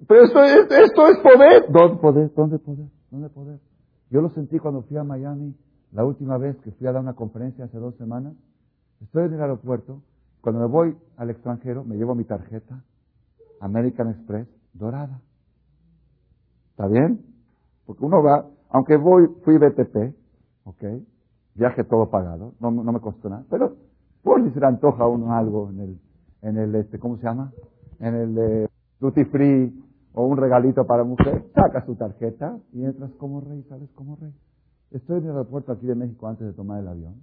pero esto es, esto es poder. ¿Dónde poder? ¿Dónde poder? ¿Dónde poder? Yo lo sentí cuando fui a Miami, la última vez que fui a dar una conferencia hace dos semanas. Estoy en el aeropuerto, cuando me voy al extranjero, me llevo mi tarjeta, American Express, dorada. ¿Está bien? Porque uno va, aunque voy, fui BTP, ¿ok? Viaje todo pagado, no, no me costó nada, pero por si se le antoja a uno algo en el, en el, este, ¿cómo se llama? En el eh, duty free o un regalito para mujer, saca su tarjeta y entras como rey, sales como rey. Estoy en el aeropuerto aquí de México antes de tomar el avión.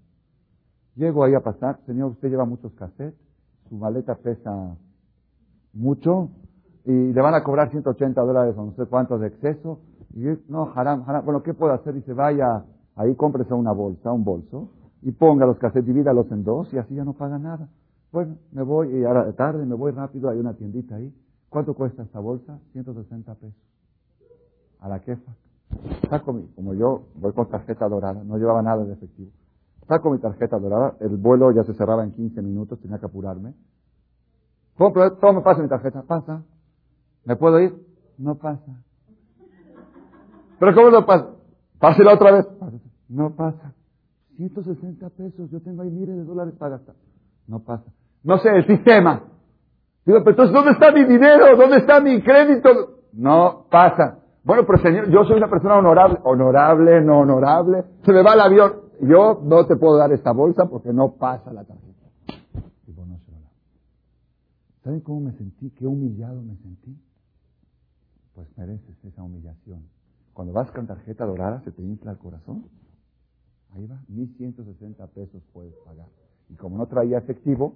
Llego ahí a pasar, señor, usted lleva muchos cassettes, su maleta pesa mucho y le van a cobrar 180 dólares o no sé cuántos de exceso. Y yo, no, haram, haram. Bueno, ¿qué puedo hacer? Dice, vaya, ahí cómprese una bolsa, un bolso, y ponga los cassettes, divídalos en dos y así ya no paga nada. Bueno, me voy y ahora de tarde me voy rápido, hay una tiendita ahí. ¿Cuánto cuesta esta bolsa? 160 pesos. A la quefa. Saco mi, como yo voy con tarjeta dorada, no llevaba nada de efectivo. Saco mi tarjeta dorada, el vuelo ya se cerraba en 15 minutos, tenía que apurarme. Compro, todo me pasa mi tarjeta, pasa. ¿Me puedo ir? No pasa. ¿Pero cómo no pasa? Pásela otra vez. No pasa. 160 pesos, yo tengo ahí miles de dólares para gastar. No pasa. No sé, el sistema. Digo, pero entonces, ¿dónde está mi dinero? ¿Dónde está mi crédito? No pasa. Bueno, pero señor, yo soy una persona honorable. Honorable, no honorable. Se me va el avión. Yo no te puedo dar esta bolsa porque no pasa la tarjeta. ¿Saben cómo me sentí? Qué humillado me sentí. Pues mereces esa humillación. Cuando vas con tarjeta dorada, se te infla el corazón. Ahí va, 1.160 pesos puedes pagar. Y como no traía efectivo,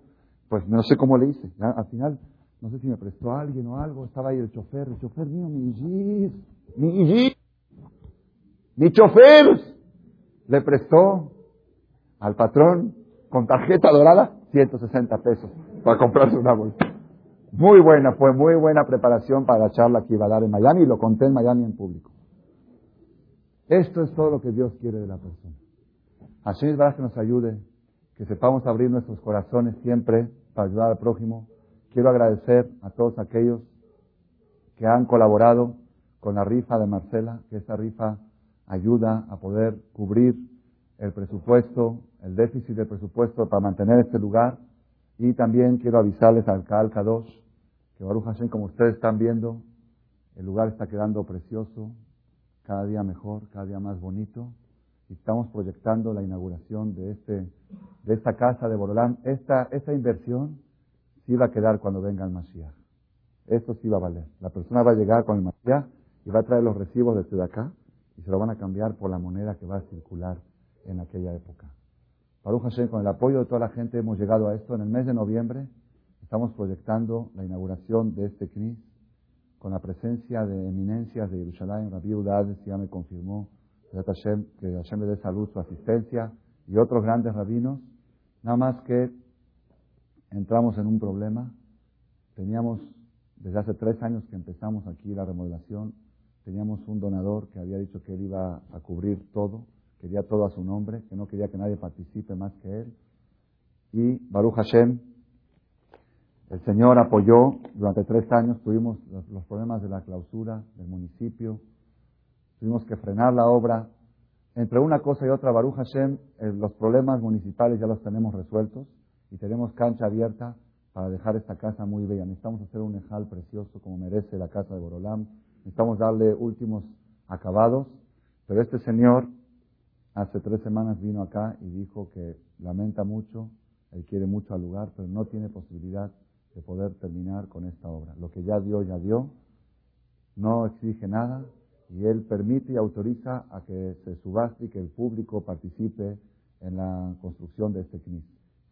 pues no sé cómo le hice. Al final, no sé si me prestó alguien o algo, estaba ahí el chofer, el chofer mío, mi Gis, mi Gis, mi chofer, le prestó al patrón con tarjeta dorada 160 pesos para comprarse una bolsa. Muy buena, fue muy buena preparación para la charla que iba a dar en Miami y lo conté en Miami en público. Esto es todo lo que Dios quiere de la persona. Hashem es que nos ayude, que sepamos abrir nuestros corazones siempre para ayudar al prójimo. Quiero agradecer a todos aquellos que han colaborado con la rifa de Marcela, que esta rifa ayuda a poder cubrir el presupuesto, el déficit del presupuesto para mantener este lugar. Y también quiero avisarles al Kaal Kadosh que Baruch Hashem, como ustedes están viendo, el lugar está quedando precioso, cada día mejor, cada día más bonito. Y estamos proyectando la inauguración de este de esta casa de Borolán, esta, esta inversión sí va a quedar cuando venga el Mashiach. Esto sí va a valer. La persona va a llegar con el Mashiach y va a traer los recibos desde acá y se lo van a cambiar por la moneda que va a circular en aquella época. Baruch Hashem, con el apoyo de toda la gente hemos llegado a esto. En el mes de noviembre estamos proyectando la inauguración de este CNIS con la presencia de eminencias de Jerusalén. Rabbi Udades ya me confirmó que Hashem le dé salud, su asistencia y otros grandes rabinos, nada más que entramos en un problema. Teníamos, desde hace tres años que empezamos aquí la remodelación, teníamos un donador que había dicho que él iba a cubrir todo, quería todo a su nombre, que no quería que nadie participe más que él. Y Baruch Hashem, el Señor apoyó durante tres años, tuvimos los, problemas de la clausura del municipio, tuvimos que frenar la obra, entre una cosa y otra, Baruch Hashem, eh, los problemas municipales ya los tenemos resueltos y tenemos cancha abierta para dejar esta casa muy bella. Necesitamos hacer un ejal precioso como merece la casa de Borolam. Necesitamos darle últimos acabados. Pero este señor hace tres semanas vino acá y dijo que lamenta mucho, él quiere mucho al lugar, pero no tiene posibilidad de poder terminar con esta obra. Lo que ya dio, ya dio. No exige nada, y él permite y autoriza a que se subaste y que el público participe en la construcción de este CNIS.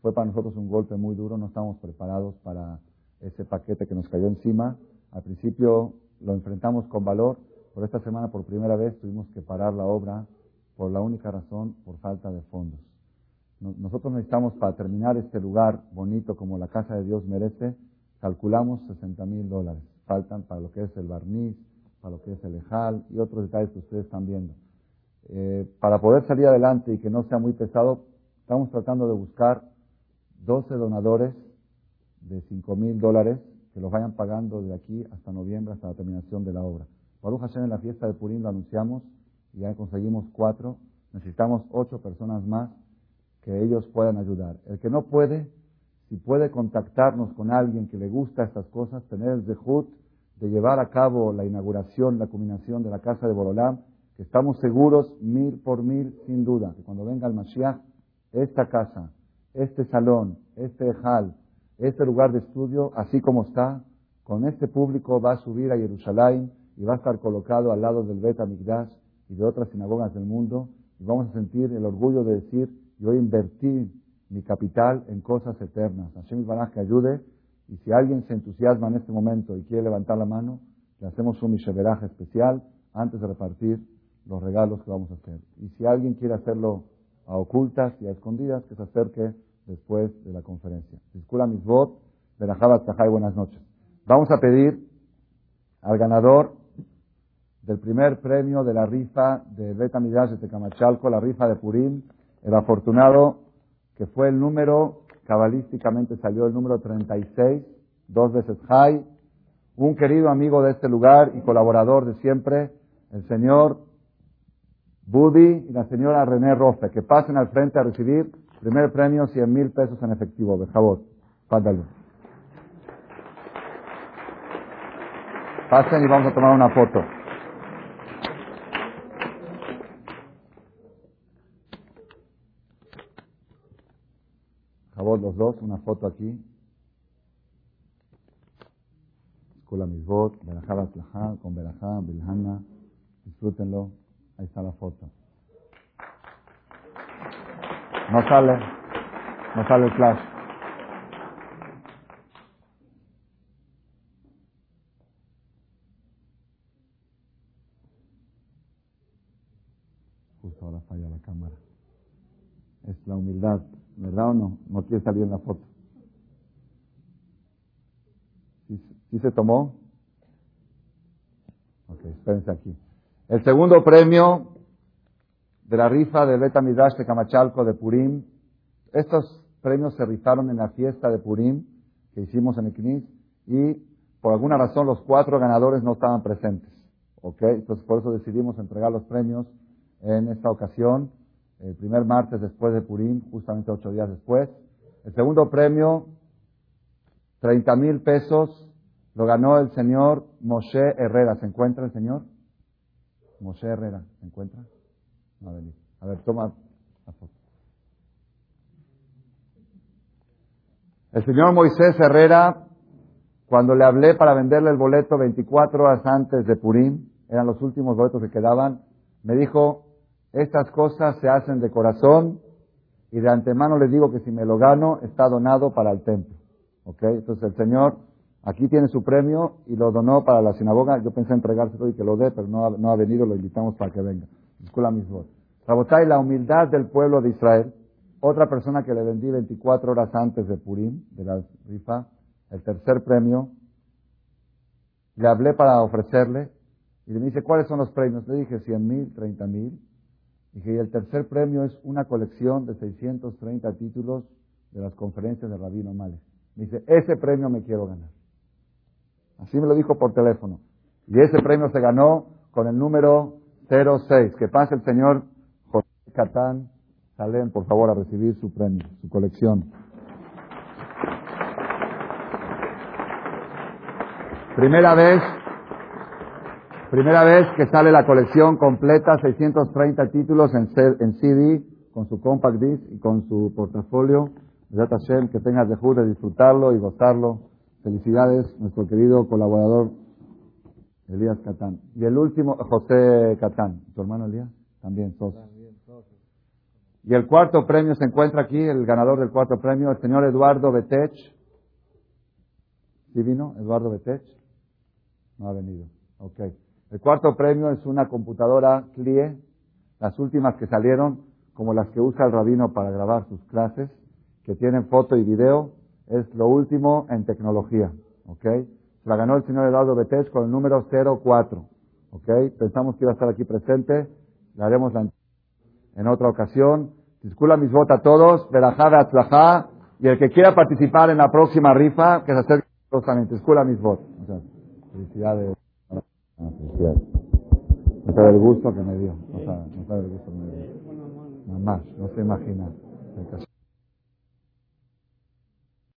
Fue para nosotros un golpe muy duro, no estábamos preparados para ese paquete que nos cayó encima. Al principio lo enfrentamos con valor, pero esta semana por primera vez tuvimos que parar la obra por la única razón, por falta de fondos. Nosotros necesitamos para terminar este lugar bonito como la casa de Dios merece, calculamos 60 mil dólares. Faltan para lo que es el barniz, para lo que es el ejal y otros detalles que ustedes están viendo. Eh, para poder salir adelante y que no sea muy pesado, estamos tratando de buscar 12 donadores de 5 mil dólares que los vayan pagando de aquí hasta noviembre, hasta la terminación de la obra. Baruch Hashem en la fiesta de Purim lo anunciamos y ya conseguimos cuatro, necesitamos ocho personas más que ellos puedan ayudar. El que no puede, si puede contactarnos con alguien que le gusta estas cosas, tener el zehut de llevar a cabo la inauguración, la culminación de la casa de Borolam, que estamos seguros mil por mil, sin duda, que cuando venga el Mashiach, esta casa, este salón, este hall, este lugar de estudio, así como está, con este público va a subir a Jerusalén y va a estar colocado al lado del Bet Amigdash y de otras sinagogas del mundo y vamos a sentir el orgullo de decir, yo invertí mi capital en cosas eternas. Hashem Baraj que ayude y si alguien se entusiasma en este momento y quiere levantar la mano, le hacemos un misheveraje especial antes de repartir los regalos que vamos a hacer. Y si alguien quiere hacerlo a ocultas y a escondidas, que se acerque después de la conferencia. Discula mis votos, Berajaba y buenas noches. Vamos a pedir al ganador del primer premio de la rifa de Beta Midrash de Tecamachalco, la rifa de Purim, el afortunado que fue el número, cabalísticamente salió el número 36, dos veces high, un querido amigo de este lugar y colaborador de siempre, el señor Budi y la señora René Rofe, que pasen al frente a recibir primer premio 100 mil pesos en efectivo, Bejabot. Pándalo. Pasen y vamos a tomar una foto. Jabot, los dos, una foto aquí. Escuela Misbot, Berajá con Berajá, Bilhana. Disfrútenlo. Ahí está la foto. No sale, no sale el flash. la humildad, ¿verdad o no? No quiere salir en la foto. ¿Sí, se tomó? Ok, espérense aquí. El segundo premio de la rifa de Beta Midrash de Camachalco de Purim. Estos premios se rifaron en la fiesta de Purim que hicimos en el y por alguna razón los cuatro ganadores no estaban presentes. ¿Ok? Entonces por eso decidimos entregar los premios en esta ocasión el primer martes después de Purim, justamente ocho días después. El segundo premio, 30 mil pesos, lo ganó el señor Moshe Herrera. ¿Se encuentra el señor? Moshe Herrera, ¿se encuentra? A ver, toma. El señor Moisés Herrera, cuando le hablé para venderle el boleto 24 horas antes de Purim, eran los últimos boletos que quedaban, me dijo, estas cosas se hacen de corazón y de antemano les digo que si me lo gano está donado para el templo. ¿Ok? Entonces el Señor aquí tiene su premio y lo donó para la sinagoga. Yo pensé entregárselo y que lo dé, pero no ha venido, lo invitamos para que venga. Rabotay, la humildad del pueblo de Israel. Otra persona que le vendí 24 horas antes de Purim, de la rifa, el tercer premio, le hablé para ofrecerle y le dice, ¿cuáles son los premios? Le dije 100 mil, 30 mil. Dije, y el tercer premio es una colección de 630 títulos de las conferencias de Rabino Males. Me dice, ese premio me quiero ganar. Así me lo dijo por teléfono. Y ese premio se ganó con el número 06. Que pase el señor José Catán Salen, por favor, a recibir su premio, su colección. Primera vez Primera vez que sale la colección completa, 630 títulos en, CD, con su compact disc y con su portafolio. Hashem, que tengas de de disfrutarlo y gozarlo. Felicidades, nuestro querido colaborador Elías Catán. Y el último, José Catán. ¿Tu hermano Elías? También, socio. Y el cuarto premio se encuentra aquí, el ganador del cuarto premio, el señor Eduardo Betech. ¿Sí vino? Eduardo Betech. No ha venido. Ok. El cuarto premio es una computadora CLIE, las últimas que salieron, como las que usa el rabino para grabar sus clases, que tienen foto y video, es lo último en tecnología. ¿Ok? La ganó el señor Eduardo Betés con el número 04. ¿Ok? Pensamos que iba a estar aquí presente, la haremos en otra ocasión. Disculpa mis votos a todos, Berajá Atlajá, y el que quiera participar en la próxima rifa, que se acerque también. Disculpa mis votos. Felicidades. Ah, pues, el gusto que me dio. a, no sabe lo que es el mediodía. Mamá, no se imagina.